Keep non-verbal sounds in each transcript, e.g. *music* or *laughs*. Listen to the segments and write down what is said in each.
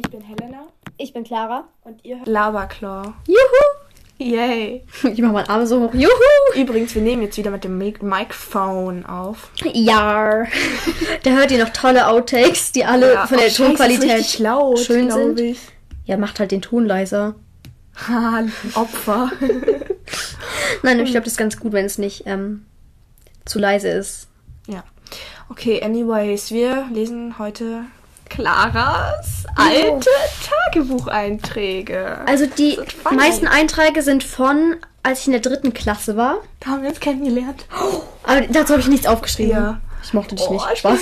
Ich bin Helena Ich bin Clara. und ihr hört Laberclaw. Juhu! Yay! *laughs* Ich mach meinen Arm so hoch. Juhu! Übrigens, wir nehmen jetzt wieder mit dem Mic Microphone auf. Ja. Da hört ihr noch tolle Outtakes, die alle Ja, von der oh, Tonqualität laut, schön sind. Ich. Ja, macht halt den Ton leiser. Haha, Opfer. *laughs* Nein, ich glaube, das ist ganz gut, wenn es nicht ähm, zu leise ist. ja. Okay, anyways, wir lesen heute Claras alte Tagebucheinträge. Also die meisten Einträge sind von, als ich in der dritten Klasse war. Da haben wir uns kennengelernt. Aber dazu habe ich nichts aufgeschrieben. Ja. Ich mochte dich Oh, nicht. Spaß.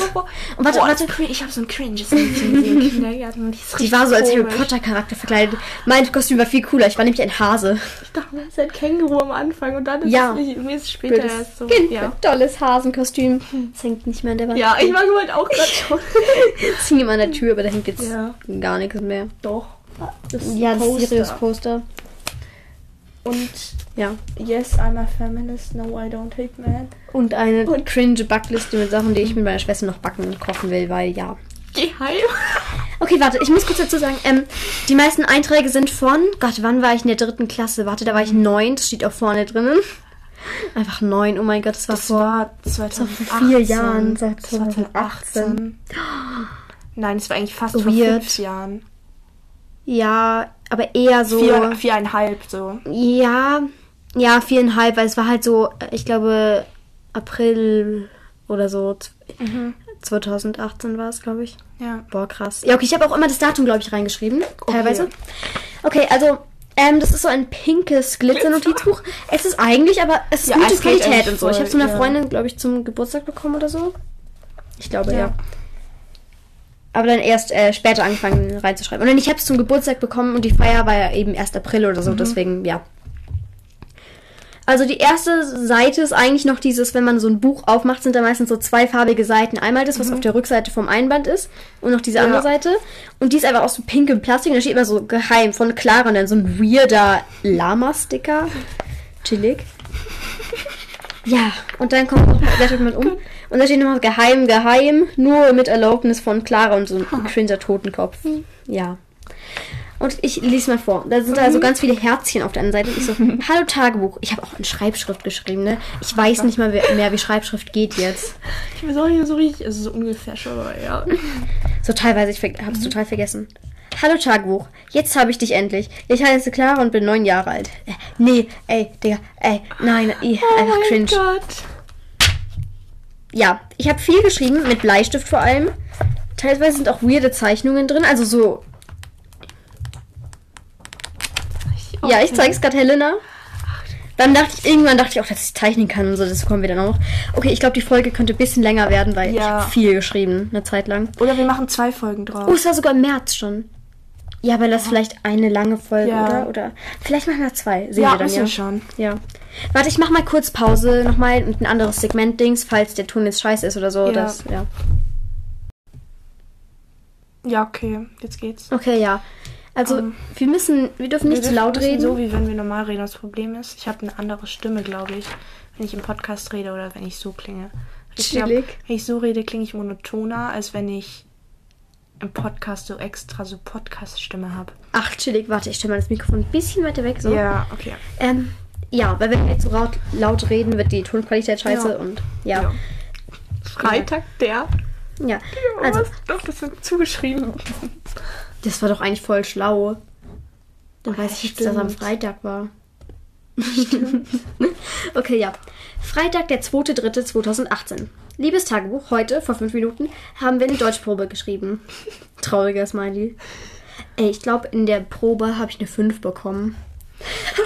Und warte, Boah, warte. cringe- Ich habe so ein cringes Mädchen gesehen richtig war so als Harry. Potter Charakter verkleidet. Mein Kostüm war viel cooler. Ich war nämlich ein Hase. Ich dachte, das ist ein Känguru am Anfang und dann ist Ja. es mir ist später Blödes erst so. Kind Ja. tolles Hasenkostüm. Das hängt nicht mehr an der Wand. ja, ich war gewollt auch gerade schon. *laughs* Das hing immer an der Tür, aber da hängt jetzt Ja. gar nichts mehr. Doch. Das ist Ja, ein das Poster. Sirius Poster. Und Ja. yes, I'm a feminist, no, I don't hate men. Und eine cringe Backliste mit Sachen, die ich mit meiner Schwester noch backen und kochen will, weil ja. Geheim. *laughs* Okay, warte, ich muss kurz dazu sagen, ähm, die meisten Einträge sind von, Gott, wann war ich in der dritten Klasse? Warte, da war ich neun, das steht auch vorne drinnen. *laughs* Einfach neun, oh mein Gott, das war Das vor. war 2018. vier Jahren, war 2018. 2018. Nein, es war eigentlich fast So vor weird. fünf Jahren. Ja, aber eher so. Vier, viereinhalb so. Ja, ja, viereinhalb, weil es war halt so, ich glaube, April oder so. z- 2018 war es, glaube ich. Ja. Boah, krass. Ja, okay, ich habe auch immer das Datum, glaube ich, reingeschrieben. Okay. Teilweise. Okay, also, ähm, das ist so ein pinkes Glitzer-Notizbuch. Es ist eigentlich, aber es ist Ja, gute Qualität und so. Ich habe es von einer ja. Freundin, glaube ich, zum Geburtstag bekommen oder so. Ich glaube, ja. Ja. Aber dann erst äh, später angefangen reinzuschreiben. Und dann ich habe es zum Geburtstag bekommen und die Feier war ja eben erst April oder so, deswegen, ja. Also die erste Seite ist eigentlich noch dieses, wenn man so ein Buch aufmacht, sind da meistens so zweifarbige Seiten. Einmal das, was auf der Rückseite vom Einband ist und noch diese andere Ja. Seite. Und die ist einfach aus so pinkem Plastik und da steht immer so geheim von Clara und dann so ein weirder Lama-Sticker. Chillig. Ja, und dann kommt noch, blättert man um und da steht nochmal geheim, geheim, nur mit Erlaubnis von Clara und so ein cringer Totenkopf. Ja. Und ich lese mal vor. Da sind da so ganz viele Herzchen auf der anderen Seite. Und ich so, *laughs* hallo Tagebuch. Ich habe auch in Schreibschrift geschrieben, ne? Ich weiß nicht mal mehr, wie Schreibschrift geht jetzt. Ich weiß auch nicht so richtig, also so ungefähr schon, aber ja. So teilweise, ich habe es total vergessen. Hallo Tagebuch, jetzt habe ich dich endlich. Ich heiße Clara und bin neun Jahre alt. Äh, nee, ey, Digga, ey, nein, ey, Oh einfach cringe. Gott. Ja, ich habe viel geschrieben, mit Bleistift vor allem. Teilweise sind auch weirde Zeichnungen drin, also so. Ja, ich zeige es gerade Helena. Dann dachte ich, irgendwann dachte ich auch, dass ich zeichnen kann und so, das kommen wir dann auch noch. Okay, ich glaube, die Folge könnte ein bisschen länger werden, weil ich Ja. habe viel geschrieben, eine Zeit lang. Oder wir machen zwei Folgen drauf. Oh, es war sogar im März schon. Ja, weil das vielleicht eine lange Folge, Ja. oder? Oder vielleicht machen wir zwei. Sehen ja, wir dann ja. wir schon. Ja. Warte, ich mach mal kurz Pause nochmal und ein anderes Segment-Dings, falls der Ton jetzt scheiße ist oder so. Ja. Das, ja. Ja, okay, jetzt geht's. Okay, ja. Also, Ähm, wir müssen, wir dürfen nicht Wir zu laut reden. So wie wenn wir normal reden. Das Problem ist, ich habe eine andere Stimme, glaube ich, wenn ich im Podcast rede oder wenn ich so klinge. Ich glaub, wenn ich so rede, klinge ich monotoner, als wenn ich im Podcast so extra so Podcast-Stimme habe. Ach, chillig, warte, ich stelle mal das Mikrofon ein bisschen weiter weg. So. Ja, okay. Ähm, ja, weil wenn wir jetzt so laut, laut reden, wird die Tonqualität scheiße Ja. und ja. Ja. Freitag, der. Ja. Also, was? Doch, das wird zugeschrieben. Das war doch eigentlich voll schlau. Dann weiß ich jetzt, dass am stimmt. Freitag war. *laughs* okay, ja. Freitag, der 2.3.2018. Liebes Tagebuch, heute, vor fünf Minuten, haben wir eine Deutschprobe geschrieben. Trauriger Smiley. Ey, ich glaube, in der Probe habe ich eine 5 bekommen. *laughs*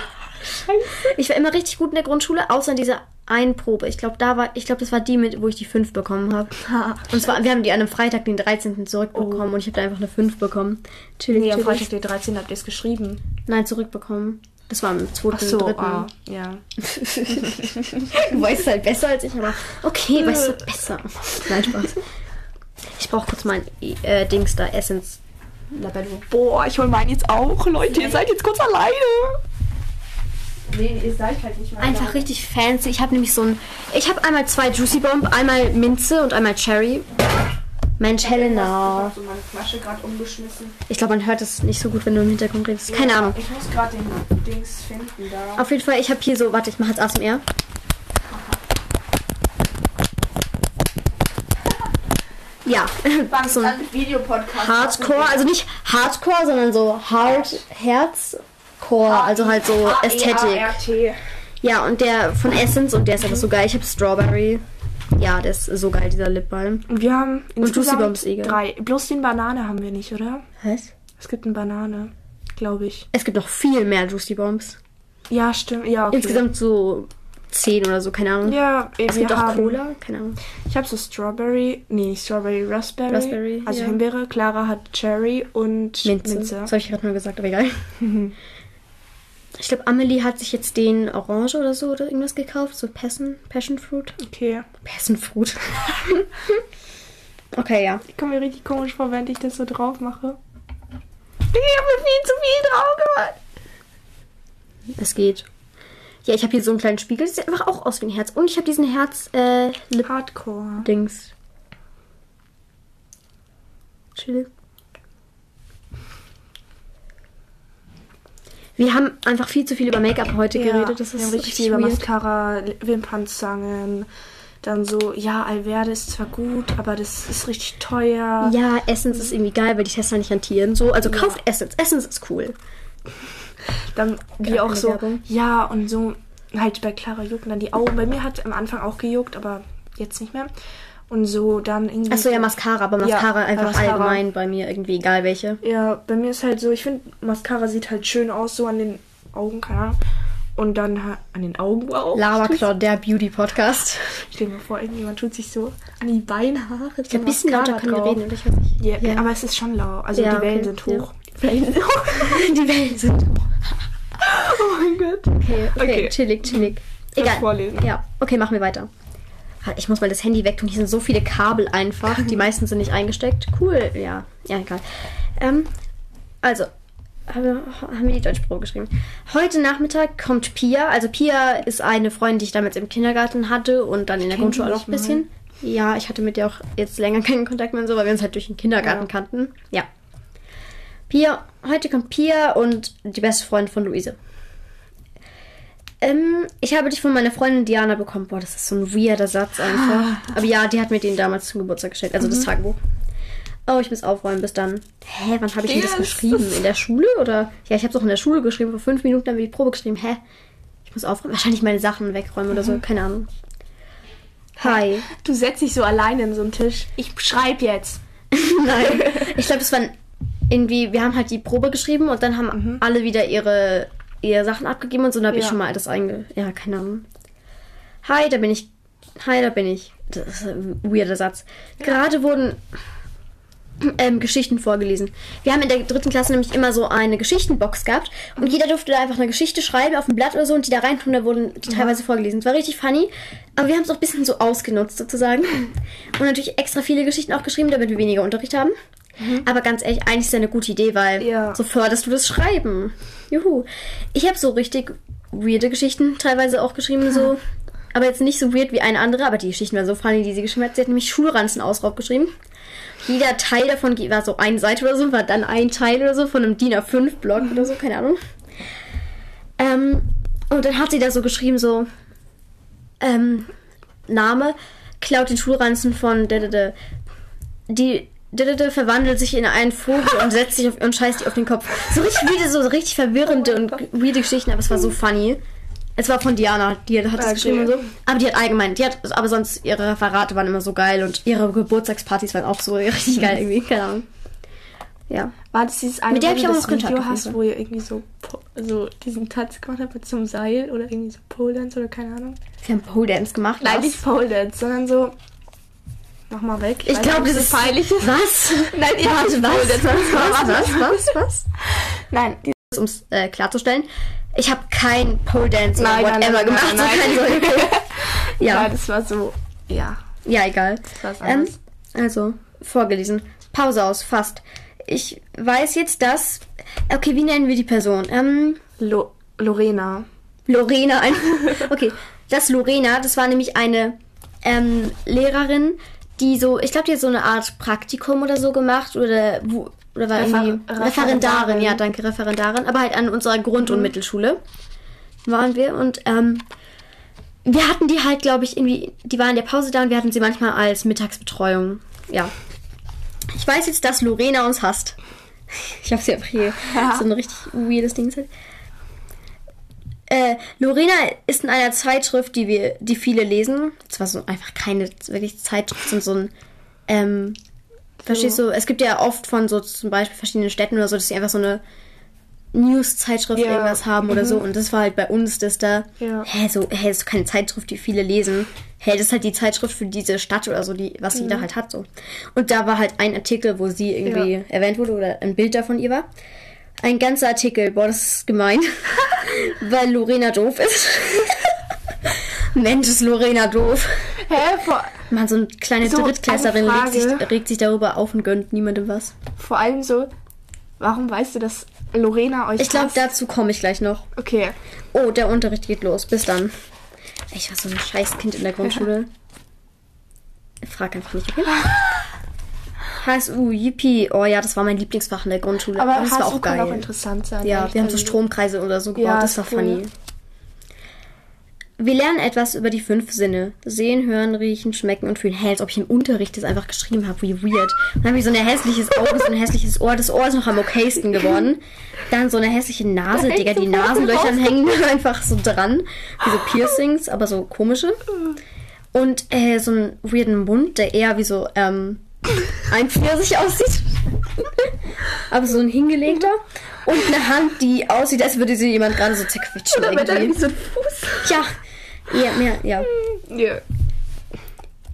Ich war immer richtig gut in der Grundschule, außer in dieser einen Probe. Ich glaube, da war, ich glaube, das war die, mit, wo ich die 5 bekommen habe. *laughs* Und zwar, wir haben die an einem Freitag, den 13. zurückbekommen und ich habe da einfach eine 5 bekommen. Chillig, Nee, am. Freitag, der 13. habt ihr es geschrieben. Nein, zurückbekommen. Das war am 2. Ach so, 3. ah, ja. *laughs* Du weißt halt besser als ich, aber okay, weißt du besser. Nein, Spaß. Ich brauche kurz mein äh, Dings da, Essence Labello. Boah, ich hol meinen jetzt auch, Leute. Ihr seid jetzt kurz alleine. Nee, ihr seid halt nicht mal Einfach richtig fancy. Ich habe nämlich so ein. Ich habe einmal zwei Juicy Bomb, einmal Minze und einmal Cherry. Mensch, Helena. Ich habe so meine Flasche gerade umgeschmissen. Ich glaube, man hört es nicht so gut, wenn du im Hintergrund redest. Keine Ahnung. Ich muss gerade den Dings finden da. Auf jeden Fall, ich habe hier so, warte, ich mache jetzt ASMR. Ja, *laughs* so ein Videopodcast. Hardcore, also nicht Hardcore, sondern so Hard Herzcore, also halt so E Ästhetik. Ja, und der von Essence und der ist einfach so geil. Ich habe Strawberry. Ja, der ist so geil, dieser Lipbalm. Und wir haben Juicy insgesamt Bombs Eagle. drei. Bloß den Banane haben wir nicht, oder? Was? Es gibt eine Banane, glaube ich. Es gibt noch viel mehr Juicy Bombs. Ja, stimmt. Ja, okay. Insgesamt so 10 oder so, keine Ahnung. Ja, es gibt auch Cola, keine Ahnung. Ich habe so Strawberry, nee, nicht Strawberry, Raspberry. Raspberry, also ja. Himbeere. Clara hat Cherry und Minze. Minze. Das habe ich gerade nur gesagt, aber egal. *laughs* Ich glaube, Amelie hat sich jetzt den Orange oder so oder irgendwas gekauft. So Passion, Passion Fruit. Okay. Passion Fruit. *laughs* okay, ja. Ich komme mir richtig komisch vor, während ich das so drauf mache. Ich habe mir viel zu viel drauf gemacht. Es geht. Ja, ich habe hier so einen kleinen Spiegel. Das sieht einfach auch aus wie ein Herz. Und ich habe diesen Herz äh, Lip Hardcore. Dings. Chill. Wir haben einfach viel zu viel über Make-up heute geredet. Das wir ist haben richtig richtig viel über weird. Mascara, Wimpernzangen. Dann so, ja, Alverde ist zwar gut, aber das ist richtig teuer. Ja, Essence ist irgendwie geil, weil die Tester nicht rentieren. So, also kauft Essence. Essence ist cool. Dann wie auch so, Werbung. ja, und so halt bei Clara jucken dann die Augen. Bei mir hat am Anfang auch gejuckt, aber jetzt nicht mehr. Und so dann irgendwie. Achso, ja, Mascara, aber Ja, Mascara bei einfach Mascara. allgemein bei mir irgendwie, egal welche. Ja, bei mir ist halt so, ich finde, Mascara sieht halt schön aus, so an den Augen, keine Ahnung. Und dann an den Augen, wow. Lava Cloud, der Beauty-Podcast. Stell dir mal vor, irgendjemand tut sich so an die Beinhaare. Ich ein bisschen lauter können wir reden. Oder ich weiß nicht. Ja, Ja. aber es ist schon lau. Also Ja, die Wellen okay, sind ja. hoch. Die Wellen sind hoch. *laughs* Die Wellen sind *laughs* Oh mein Gott. Okay, okay, Okay. chillig, chillig. Egal. vorlesen? Ja, okay, machen wir weiter. Ich muss mal das Handy wegtun. Hier sind so viele Kabel einfach. Die *laughs* meisten sind nicht eingesteckt. Cool, ja. Ja, egal. Ähm, also, haben wir, die Deutschprobe geschrieben. Heute Nachmittag kommt Pia. Also Pia ist eine Freundin, die ich damals im Kindergarten hatte und dann in der Grundschule auch ein mal. bisschen. Ja, ich hatte mit ihr auch jetzt länger *laughs* keinen Kontakt mehr und so, weil wir uns halt durch den Kindergarten Ja. kannten. Ja. Pia, heute kommt Pia und die beste Freundin von Luise. Ähm, ich habe dich von meiner Freundin Diana bekommen. Boah, das ist so ein weirder Satz einfach. Aber ja, die hat mir den damals zum Geburtstag geschenkt, also das Tagebuch. Oh, ich muss aufräumen, bis dann. Hä, wann habe ich denn das Yes. geschrieben? In der Schule oder? Ja, ich habe es auch in der Schule geschrieben. Vor fünf Minuten haben wir die Probe geschrieben. Hä? Ich muss aufräumen. Wahrscheinlich meine Sachen wegräumen oder so. Keine Ahnung. Hi. Du setzt dich so alleine in so einen Tisch. Ich schreib jetzt. *laughs* Nein. *laughs* Ich glaube, es waren irgendwie, wir haben halt die Probe geschrieben und dann haben alle wieder ihre, ihre Sachen abgegeben und so. Und da habe ich Ja. schon mal das einge... Ja, keine Ahnung. Hi, da bin ich. Hi, da bin ich. Das ist ein weirder Satz. Gerade wurden ähm, Geschichten vorgelesen. Wir haben in der dritten Klasse nämlich immer so eine Geschichtenbox gehabt und jeder durfte da einfach eine Geschichte schreiben auf ein Blatt oder so und die da reintun, da wurden die teilweise vorgelesen. Das war richtig funny, aber wir haben es auch ein bisschen so ausgenutzt sozusagen. Und natürlich extra viele Geschichten auch geschrieben, damit wir weniger Unterricht haben. Aber ganz ehrlich, eigentlich ist das eine gute Idee, weil Ja. so förderst du das Schreiben. Juhu. Ich habe so richtig weirde Geschichten teilweise auch geschrieben, so. Aber jetzt nicht so weird wie eine andere, aber die Geschichten waren so funny, die sie geschrieben hat. Sie hat nämlich Schulranzen-Ausraub geschrieben. Jeder Teil davon war so eine Seite oder so, war dann ein Teil oder so von einem DIN A5-Block oder so, keine Ahnung. Ähm, und dann hat sie da so geschrieben, so, ähm, Name, klaut den Schulranzen von Dedede. Die Dedede verwandelt sich in einen Vogel und setzt sich auf und scheißt die auf den Kopf. So richtig weirde, so richtig verwirrende und weirde Geschichten, aber es war so funny. Es war von Diana, die hat das Okay. geschrieben und so. Aber die hat allgemein, die hat, aber sonst ihre Referate waren immer so geil und ihre Geburtstagspartys waren auch so *laughs* richtig geil irgendwie, keine Ahnung. Ja. War das dieses eine, Mit der ich auch noch Kontakt Video hast, wo ihr irgendwie so, so diesen Tanz gemacht habt mit zum Seil oder irgendwie so Pole Dance oder keine Ahnung? Wir haben Pole Dance gemacht. Nein, was? nicht Pole Dance, sondern so. Mach mal weg. Ich glaube, das ist peinlich. Was? Nein, ihr habt was? Dance. Was? Was? Was? Was? Nein, Um es äh, klarzustellen, ich habe kein Pole Dance Nein, whatever nein, gemacht. nein, *laughs* nein. so ja. ja, das war so. Ja, ja, egal. das war was Ähm, also, vorgelesen. Pause aus, fast. Ich weiß jetzt, dass. Okay, wie nennen wir die Person? Ähm, Lo Lorena. Lorena. Ein *laughs* okay, das Lorena, das war nämlich eine ähm, Lehrerin, die so, ich glaube, die hat so eine Art Praktikum oder so gemacht oder oder war Refer- irgendwie Referendarin. Referendarin, ja, danke, Referendarin, aber halt an unserer Grund- und Mittelschule waren wir und ähm, wir hatten die halt, glaube ich, irgendwie, die waren in der Pause da und wir hatten sie manchmal als Mittagsbetreuung. Ja. Ich weiß jetzt, dass Lorena uns hasst. *laughs* Ich habe sie einfach hier Ja. *laughs* so ein richtig weirdes Ding gesagt. Äh, Lorena ist in einer Zeitschrift, die wir, die viele lesen. Zwar so einfach keine wirklich Zeitschrift, sondern so ein, ähm, verstehst du? Es gibt ja oft von so zum Beispiel verschiedenen Städten oder so, dass sie einfach so eine News-Zeitschrift Ja. irgendwas haben oder so. Und das war halt bei uns, dass da, Ja. hä, so, hä, das ist keine Zeitschrift, die viele lesen. Hä, das ist halt die Zeitschrift für diese Stadt oder so, die, was jeder halt hat, so. Und da war halt ein Artikel, wo sie irgendwie Ja. erwähnt wurde oder ein Bild davon ihr war. Ein ganzer Artikel, boah, das ist gemein, *laughs* weil Lorena doof ist. *laughs* Mensch, ist Lorena doof. Hä? Vor, Man, so eine kleine So, Drittklässlerin eine regt sich, regt sich darüber auf und gönnt niemandem was. vor allem so, warum weißt du, dass Lorena euch Ich glaube, dazu komme ich gleich noch. Okay. Oh, der Unterricht geht los. Bis dann. Ich war so ein Scheißkind in der *laughs* Grundschule. Frag einfach nicht, okay? HSU, Yippie. Oh ja, das war mein Lieblingsfach in der Grundschule. Aber das war HSU auch kann geil. auch interessant sein. Ja, wir haben so Also- Stromkreise oder so gebaut. Ja, das war cool. funny. Wir lernen etwas über die fünf Sinne. Sehen, hören, riechen, schmecken und fühlen. Hä, als ob ich im Unterricht das einfach geschrieben habe. Wie weird. Dann habe ich so ein hässliches Auge, so ein hässliches Ohr. Das Ohr ist noch am okaysten geworden. Dann so eine hässliche Nase. Digga, die Nasenlöcher hängen *laughs* einfach so dran. Wie so Piercings, aber so komische. Und äh, so einen weirden Mund, der eher wie so ähm, ein Pfirsich aussieht. aber so ein hingelegter. Und eine Hand, die aussieht, als würde sie jemand gerade so zerquetschen. Oder mit irgendwie. irgendwie so ein Fuß. Ja, mehr, ja. Ja.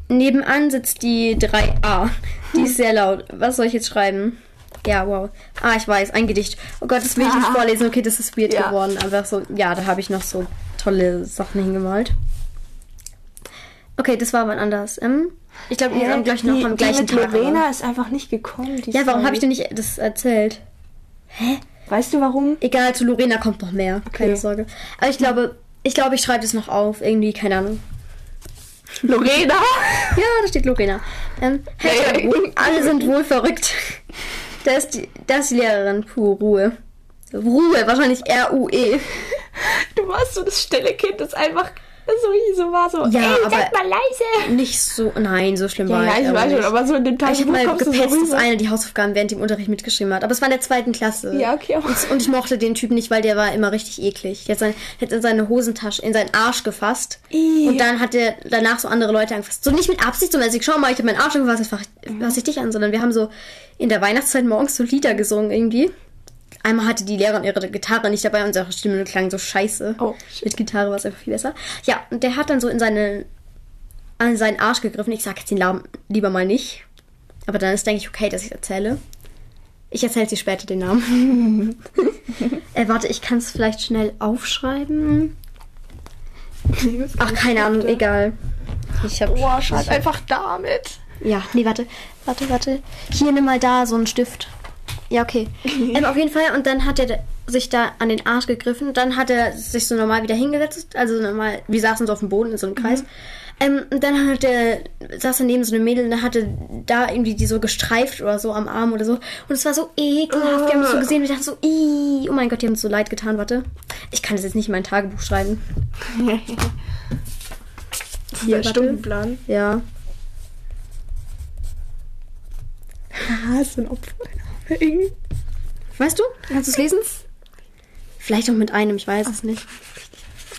Nebenan sitzt die 3a. Die ist sehr laut. Was soll ich jetzt schreiben? Ja, wow. Ah, ich weiß, ein Gedicht. Oh Gott, das will ich nicht Ah. vorlesen. Okay, das ist weird Ja. geworden. Einfach so, ja, da habe ich noch so tolle Sachen hingemalt. Okay, das war aber anders. Ähm, ich glaube, wir Hä? haben gleich noch die, am die gleichen mit Tag. Lorena ist einfach nicht gekommen. die Ja, warum habe ich dir nicht das erzählt? Weißt du warum? Egal, zu Lorena kommt noch mehr. Keine Sorge. Aber ich glaube, ich glaube, ich schreibe das noch auf. Irgendwie, keine Ahnung. Lorena? *laughs* Ja, da steht Lorena. Ähm, Nee. alle sind wohl verrückt. Da ist die, da ist die Lehrerin. Puh, Ruhe. Ruhe, wahrscheinlich R-U-E. Du warst so das stille Kind, das einfach so wie so war so. Ja, Ey, aber- seid mal leise. Nicht so, nein, so schlimm Ja, war ja, ich ich aber weiß schon, aber so in dem Ich habe mal so gepetzt, dass rüber. eine die Hausaufgaben während dem Unterricht mitgeschrieben hat. Aber es war in der zweiten Klasse. Ja, okay, Und, und ich mochte den Typen nicht, weil der war immer richtig eklig. Der hat, sein, hat in seine Hosentasche, in seinen Arsch gefasst. Ih. Und dann hat er danach so andere Leute angefasst. So nicht mit Absicht, so mäßig, schau mal, ich habe meinen Arsch angefasst, jetzt fasse ich, fass ich dich an. Sondern wir haben so in der Weihnachtszeit morgens so Lieder gesungen irgendwie. Einmal hatte die Lehrerin ihre Gitarre nicht dabei und ihre Stimme klang so scheiße. Oh, shit. Mit Gitarre war es einfach viel besser. Ja, und der hat dann so in seine an seinen Arsch gegriffen. Ich sag jetzt den Namen lieber mal nicht. Aber dann ist, denke ich, okay, dass ich erzähle. Ich erzähle dir später den Namen. *laughs* äh, warte, ich kann es vielleicht schnell aufschreiben. Ach, keine Ahnung, egal. Ich hab, Boah, schreib einfach damit. Ja, nee, warte. Warte, warte. Hier, nimm mal da so einen Stift. Ja, okay. ähm, auf jeden Fall. Und dann hat er sich da an den Arsch gegriffen. Dann hat er sich so normal wieder hingesetzt. Also normal, wir saßen so auf dem Boden in so einem Kreis. Ähm, und dann hat er, saß er neben so einem Mädel und dann hatte da irgendwie die so gestreift oder so am Arm oder so. Und es war so ekelhaft. Wir haben das so gesehen und ich dachte so, Ih, oh mein Gott, die haben uns so leid getan. Warte. Ich kann das jetzt nicht in mein Tagebuch schreiben. *laughs* Hier, *laughs* ist warte. Stundenplan. Ja. Ah, so ein Opfer. Weißt du? Kannst du es lesen? Vielleicht auch mit einem, ich weiß es nicht.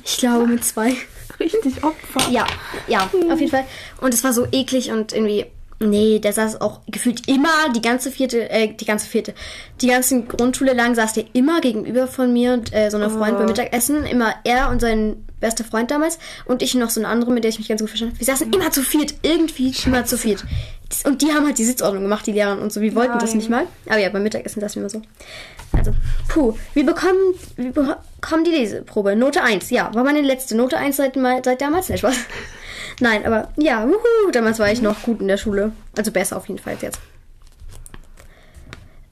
Ich glaube mit zwei. Richtig Opfer. Ja, ja, auf jeden Fall. Und es war so eklig und irgendwie. Nee, der saß auch gefühlt immer die ganze vierte, äh, die ganze vierte, die ganzen Grundschule lang saß der immer gegenüber von mir und äh, so einer Freund Oh. beim Mittagessen. Immer er und sein bester Freund damals und ich noch so eine andere, mit der ich mich ganz gut verstanden habe. Wir saßen immer zu viert, irgendwie immer zu viert. Das- Und die haben halt die Sitzordnung gemacht, die Lehrer und so. Wir wollten das Nein. nicht mal. Aber ja, beim Mittagessen saßen wir immer so. Also, puh, wir bekommen, wir bekommen die Leseprobe. Note 1, ja. War meine letzte Note 1 seit, mal- seit damals? Nicht Spaß. *laughs* Nein, aber ja, wuhu, damals war ich noch gut in der Schule. Also besser auf jeden Fall als jetzt.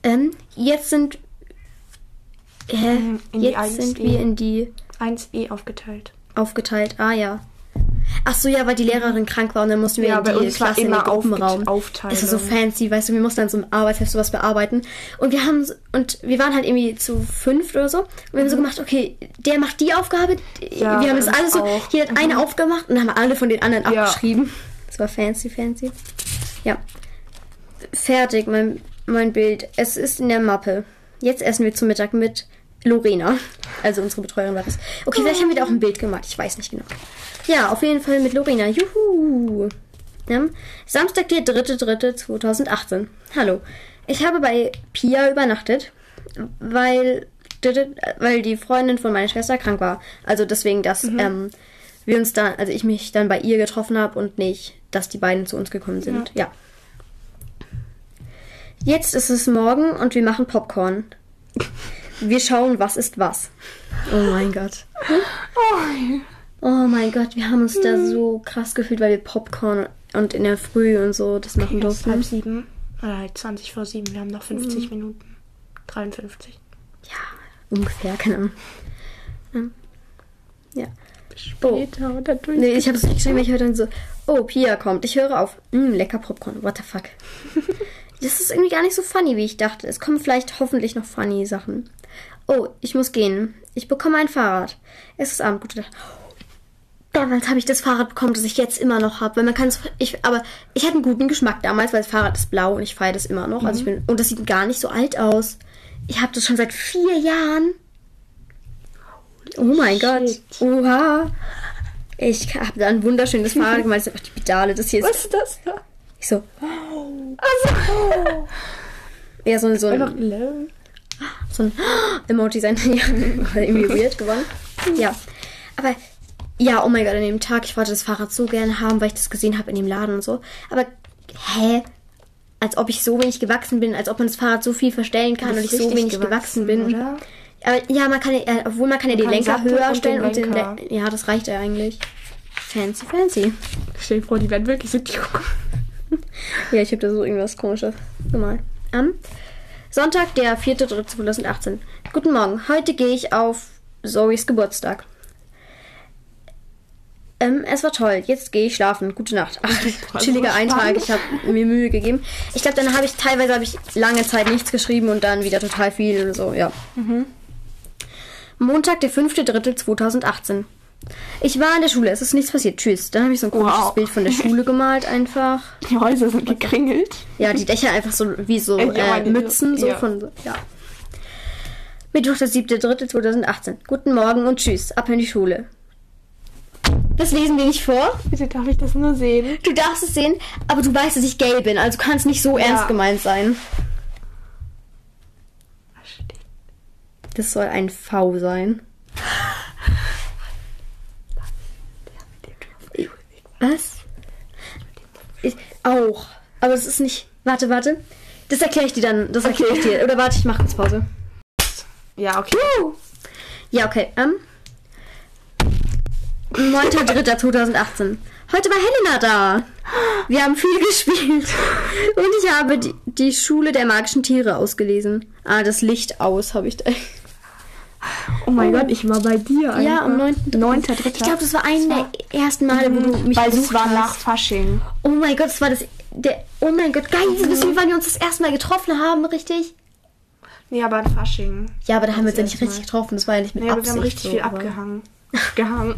Ähm, jetzt sind. Die jetzt 1 sind E. wir in die 1e aufgeteilt. aufgeteilt. Ah ja. Ach so, ja, weil die Lehrerin krank war und dann mussten wir Ja, in bei die uns war Klasse in immer den Gruppenraum. Aufge- Aufteilung. Das ist so fancy, weißt du, wir mussten dann so im Arbeitsheft sowas bearbeiten. Und wir haben, und wir waren halt irgendwie zu fünf oder so. Und wir haben so gemacht, okay, der macht die Aufgabe. Mhm. Ja, wir haben das bei uns alles so. Mhm. jeder hat eine Aufgabe gemacht und dann haben alle von den anderen Ja. abgeschrieben. Das war fancy, fancy. Ja. Fertig, mein, mein Bild. Es ist in der Mappe. Jetzt essen wir zum Mittag mit Lorena. Also unsere Betreuerin war das. Okay, vielleicht haben wir da auch ein Bild gemacht. Ich weiß nicht genau. Ja, auf jeden Fall mit Lorena. Juhu. Ja. Samstag, der 3.3.2018. Hallo. Ich habe bei Pia übernachtet, weil, weil die Freundin von meiner Schwester krank war. Also deswegen, dass ähm, wir uns dann, also ich mich dann bei ihr getroffen habe und nicht, dass die beiden zu uns gekommen sind. Ja. Jetzt ist es morgen und wir machen Popcorn. *laughs* Wir schauen, was ist was. Oh mein Gott. Oh mein Gott, wir haben uns da so krass gefühlt, weil wir Popcorn und in der Früh und so das machen ist durften. halb sieben. Oder halt 20 vor sieben. Wir haben noch 50 Minuten. 53. Ungefähr, keine Ahnung. Ähm, Ja. Später oder durch. Nee, ich habe es nicht geschrieben, weil ich höre dann so, oh, Pia kommt, ich höre auf. Mm, lecker Popcorn, what the fuck. *laughs* das ist irgendwie gar nicht so funny, wie ich dachte. Es kommen vielleicht hoffentlich noch funny Sachen. Oh, ich muss gehen. Ich bekomme ein Fahrrad. Es ist Abend, gute Nacht. Damals habe ich das Fahrrad bekommen, das ich jetzt immer noch habe. Weil man kann es. Ich, aber ich hatte einen guten Geschmack damals, weil das Fahrrad ist blau und ich feiere das immer noch. Also ich bin, und das sieht gar nicht so alt aus. Ich habe das schon seit vier Jahren. Oh mein Gott. shit. Oha. Ich habe da ein wunderschönes Fahrrad gemacht. Das ist einfach die Pedale. Das hier ist. Was ist das da? Ich so. Also. Ja, so, so ein, so ein Emoji sein. *laughs* Ja, irgendwie weird geworden. Ja. Aber. Ja, oh mein Gott, an dem Tag, ich wollte das Fahrrad so gerne haben, weil ich das gesehen habe in dem Laden und so. Aber, hä? Als ob ich so wenig gewachsen bin, als ob man das Fahrrad so viel verstellen kann und ich so wenig gewachsen, gewachsen, bin. oder? Aber ja, man kann ja, äh, obwohl man kann ja den kann Lenker höher und stellen den und den Lenker. Le Ja, das reicht ja eigentlich. Fancy, fancy. Stell dir vor, die werden wirklich so. *laughs* Ja, ich habe da so irgendwas komisches gemalt. Am Sonntag, der 4.3.2018. Guten Morgen. Heute gehe ich auf Zoes Geburtstag. Ähm, es war toll. Jetzt gehe ich schlafen. Gute Nacht. Ach, *laughs* chilliger Eintrag. Ich habe mir Mühe gegeben. Ich glaube, dann habe ich teilweise habe ich lange Zeit nichts geschrieben und dann wieder total viel oder so. Ja. Montag, der 5.3.2018. Ich war in der Schule. Es ist nichts passiert. Tschüss. Dann habe ich so ein komisches Wow. Bild von der Schule *laughs* gemalt einfach. Die Häuser sind gekringelt. Ja, die Dächer einfach so wie so Äh, ja, äh, Mützen, so ja. von ja. Mittwoch, der 7.3.2018. Guten Morgen und tschüss. Ab in die Schule. Das lesen wir nicht vor. Bitte darf ich das nur sehen? Du darfst es sehen, aber du weißt, dass ich gay bin, also kann es nicht so Ja. ernst gemeint sein. Das soll ein V sein. *laughs* Was? Ich, auch. Aber es ist nicht. Warte, warte. Das erkläre ich dir dann. Das erkläre ich dir. Oder warte, ich mache kurz Pause. Ja, okay. Ja, okay. Ähm. 9.3.2018. Heute war Helena da. Wir haben viel gespielt. Und ich habe die, die Schule der magischen Tiere ausgelesen. Ah, das Licht aus habe ich da. Oh mein Gott, ich war bei dir. Ja, am 9. Neunter, dritter. Ich glaube, das war ein der ersten Male, wo du mich Weil es war hast. nach Fasching. Oh mein Gott, das war das. Der, oh mein Gott, geil. Wisst ihr, wann wir uns das erste Mal getroffen haben, richtig? Nee, aber an Fasching. Ja, aber da haben wir uns ja nicht richtig Mal. getroffen. Das war ja nicht mit Nee, aber Absicht. wir haben richtig so, viel aber- abgehangen. *laughs* Gehangen.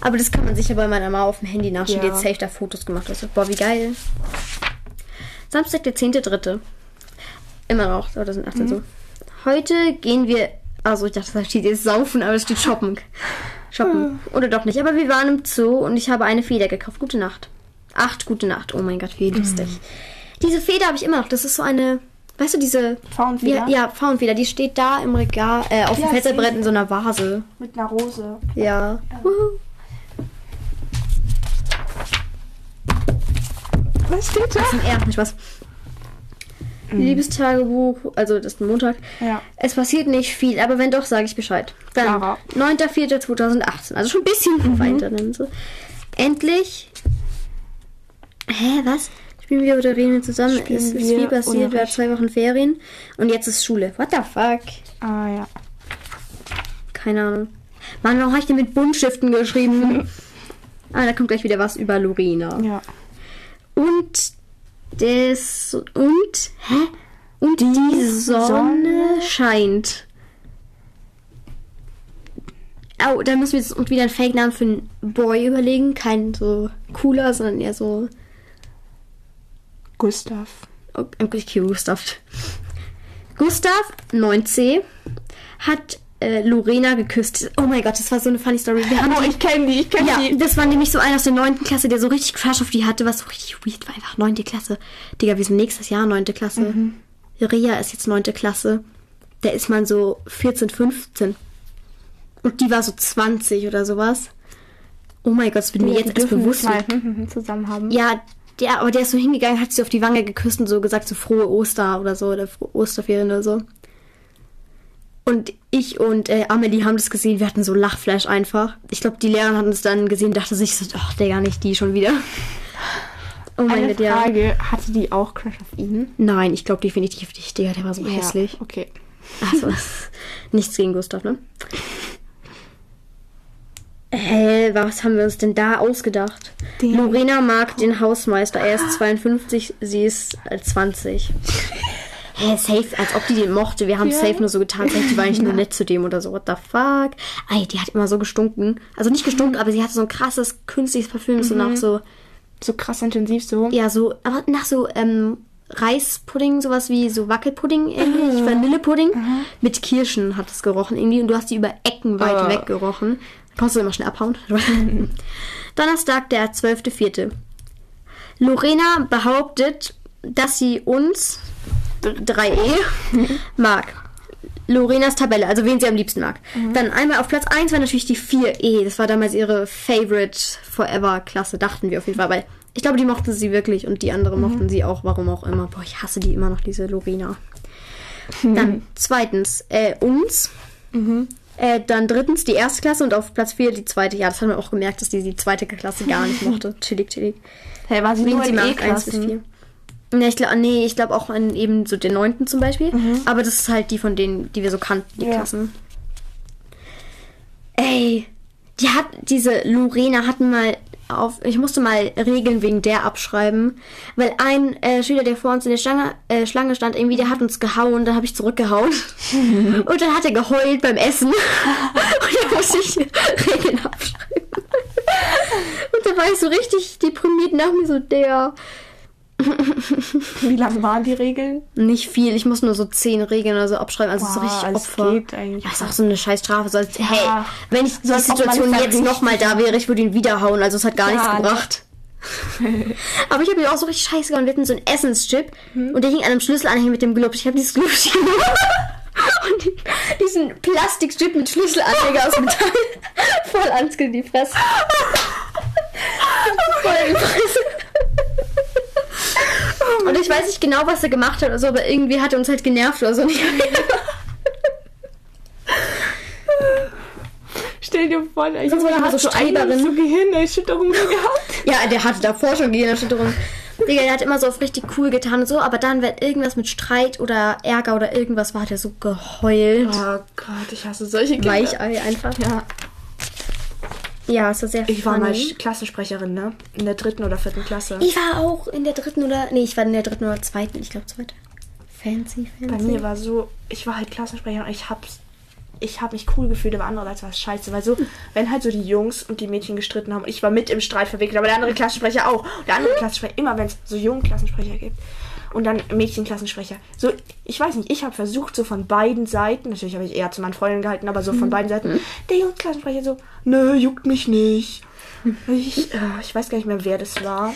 Aber das kann man sicher bei meiner Mama auf dem Handy nachschauen. Die Ja. hat safe da Fotos gemacht. Also, boah, wie geil. Samstag, der 10.3. Immer noch, 2018 so. Heute gehen wir. Also, ich dachte, da steht jetzt saufen, aber es steht shoppen. Shoppen. Oder doch nicht. Aber wir waren im Zoo und ich habe eine Feder gekauft. Gute Nacht. Acht, gute Nacht. Oh mein Gott, wie lustig. Diese Feder habe ich immer noch. Das ist so eine. Weißt du, diese. Pfauenfeder? Wie, ja, Pfauenfeder. Die steht da im Regal, äh, auf dem Ja, Fensterbrett sehe in so einer Vase. Mit einer Rose. Ja. Wuhu. Was steht da? Das ist eher nicht was. Liebestagebuch, also das ist ein Montag. Ja. Es passiert nicht viel, aber wenn doch, sage ich Bescheid. Dann Clara. 9.4.2018, also schon ein bisschen weiter dann so. Endlich. Hä, was? Spielen wir oder reden wir zusammen? Spielen es ist viel passiert, wir hatten zwei Wochen Ferien und jetzt ist Schule. What the fuck? Ah, ja. Keine Ahnung. Mann, warum habe ich denn mit Buntstiften geschrieben? *laughs* Ah, da kommt gleich wieder was über Lorena. Ja. Und das und hä? Und die, Sonne, Sonne. scheint. Oh, da müssen wir jetzt uns wieder einen Fake-Namen für einen Boy überlegen. Kein so cooler, sondern eher so Gustav. oh, okay, Gustav. Gustav, 9c, hat äh, Lorena geküsst. Oh mein Gott, das war so eine funny Story. Wir haben Oh, die- ich kenne die, ich kenne ja, die. das war nämlich so einer aus der 9. Klasse, der so richtig Crush auf die hatte, was so richtig weird war. Einfach 9. Klasse. Digga, wir sind nächstes Jahr 9. Klasse. Mhm. Ria ist jetzt 9. Klasse. Da ist man so 14, 15. Und die war so 20 oder sowas. Oh mein Gott, das wird mir Ja, jetzt die erst bewusst. Mal hm, hm, hm, zusammen haben. Ja, der, aber der ist so hingegangen, hat sie auf die Wange geküsst und so gesagt, so frohe Oster oder so, oder frohe Osterferien oder so. Und ich und äh, Amelie haben das gesehen, wir hatten so Lachflash einfach. Ich glaube, die Lehrerin hatten es dann gesehen und dachte sich so, ach, Digga, nicht die schon wieder. Oh mein Gott, ja. Frage, hatte die auch Crush auf ihn? Nein, ich glaube definitiv nicht, Digga, der war so hässlich. Okay. Also, *laughs* nichts gegen Gustav, ne? Hä, was haben wir uns denn da ausgedacht? Den- Lorena mag den Hausmeister. Er ist 52, sie ist äh, 20. *laughs* Hä, safe, als ob die den mochte. Wir haben Ja. safe nur so getan, safe, die war eigentlich nur nett zu dem oder so. What the fuck? Ey, die hat immer so gestunken. Also nicht gestunken, aber sie hatte so ein krasses, künstliches Parfüm, so nach so, So krass intensiv so. ja, so, aber nach so, ähm, Reispudding, sowas wie so Wackelpudding irgendwie, Vanillepudding. Mit Kirschen hat es gerochen irgendwie und du hast die über Ecken weit Ah. weg gerochen. Konntest du immer schnell abhauen. *laughs* Donnerstag, der 12.04. Lorena behauptet, dass sie uns, 3e, mag. Lorenas Tabelle, also wen sie am liebsten mag. Dann einmal auf Platz 1 war natürlich die 4e. Das war damals ihre Favorite Forever Klasse, dachten wir auf jeden Fall. Weil ich glaube, die mochten sie wirklich und die andere mochten sie auch, warum auch immer. Boah, ich hasse die immer noch, diese Lorena. *laughs* Dann zweitens, äh, uns. Äh, dann drittens die erste Klasse und auf Platz 4 die zweite. Ja, das haben wir auch gemerkt, dass die die zweite Klasse gar nicht *laughs* mochte. Chillig, chillig. Hey, war sie Wen nur sie mag, 1 bis 4. E-Klassen? Nee, ich glaube nee, ich glaub auch in eben so den neunten zum Beispiel. Aber das ist halt die von denen, die wir so kannten, die Ja. Klassen. Ey, die hat, diese Lorena hatten mal auf, ich musste mal Regeln wegen der abschreiben, weil ein äh, Schüler, der vor uns in der Schlange, äh, Schlange stand, irgendwie, der hat uns gehauen, dann habe ich zurückgehauen. *laughs* Und dann hat er geheult beim Essen. *laughs* Und dann musste ich Regeln abschreiben. Und da war ich so richtig deprimiert nach mir, so der. *laughs* Wie lang waren die Regeln? Nicht viel, ich muss nur so zehn Regeln oder so abschreiben, also so Boah, richtig Opfer. geht eigentlich Ja, ist auch so eine scheiß Strafe. So als, hey, wenn ich die Situation jetzt nochmal da wäre, ich würde ihn wiederhauen. Also es hat gar nichts Ja, gebracht. *laughs* Aber ich habe ihm auch so richtig scheiße gehauen. Wir hatten so einen Essenschip Hm. und der hing an einem Schlüsselanhänger mit dem Glubsch. Ich habe dieses Glubsch *laughs* genommen und die- diesen Plastikstrip mit Schlüsselanhänger aus Metall voll ans in die Fresse. voll in die Fresse. Und ich weiß nicht genau, was er gemacht hat oder so, aber irgendwie hat er uns halt genervt oder so. *laughs* Stell dir vor, ich hat so so Streberin. so Gehirnerschütterung *laughs* gehabt. Ja, der hatte davor schon Gehirnerschütterung. Digga, der hat immer so auf richtig cool getan und so, aber dann, wenn irgendwas mit Streit oder Ärger oder irgendwas war, hat er so geheult. Oh Gott, ich hasse solche Kinder. Weichei einfach. Ja. Ja, ist das sehr Ich war mal funny. Klassensprecherin, ne? In der dritten oder vierten Klasse. Ich war auch in der dritten oder. Nee, ich war in der dritten oder zweiten. Ich glaube, zweite. Fancy, fancy. Bei mir war so, ich war halt Klassensprecherin und ich hab's. Ich habe mich cool gefühlt, aber andererseits war es scheiße, weil so, wenn halt so die Jungs und die Mädchen gestritten haben und ich war mit im Streit verwickelt, aber der andere Klassensprecher auch. Und der andere *laughs* Klassensprecher, immer wenn es so jungen Klassensprecher gibt und dann Mädchenklassensprecher. So, ich weiß nicht, ich habe versucht, so von beiden Seiten, natürlich habe ich eher zu meinen Freunden gehalten, aber so von beiden Seiten, der Jungsklassensprecher so, nö, juckt mich nicht. Ich, äh, ich weiß gar nicht mehr, wer das war.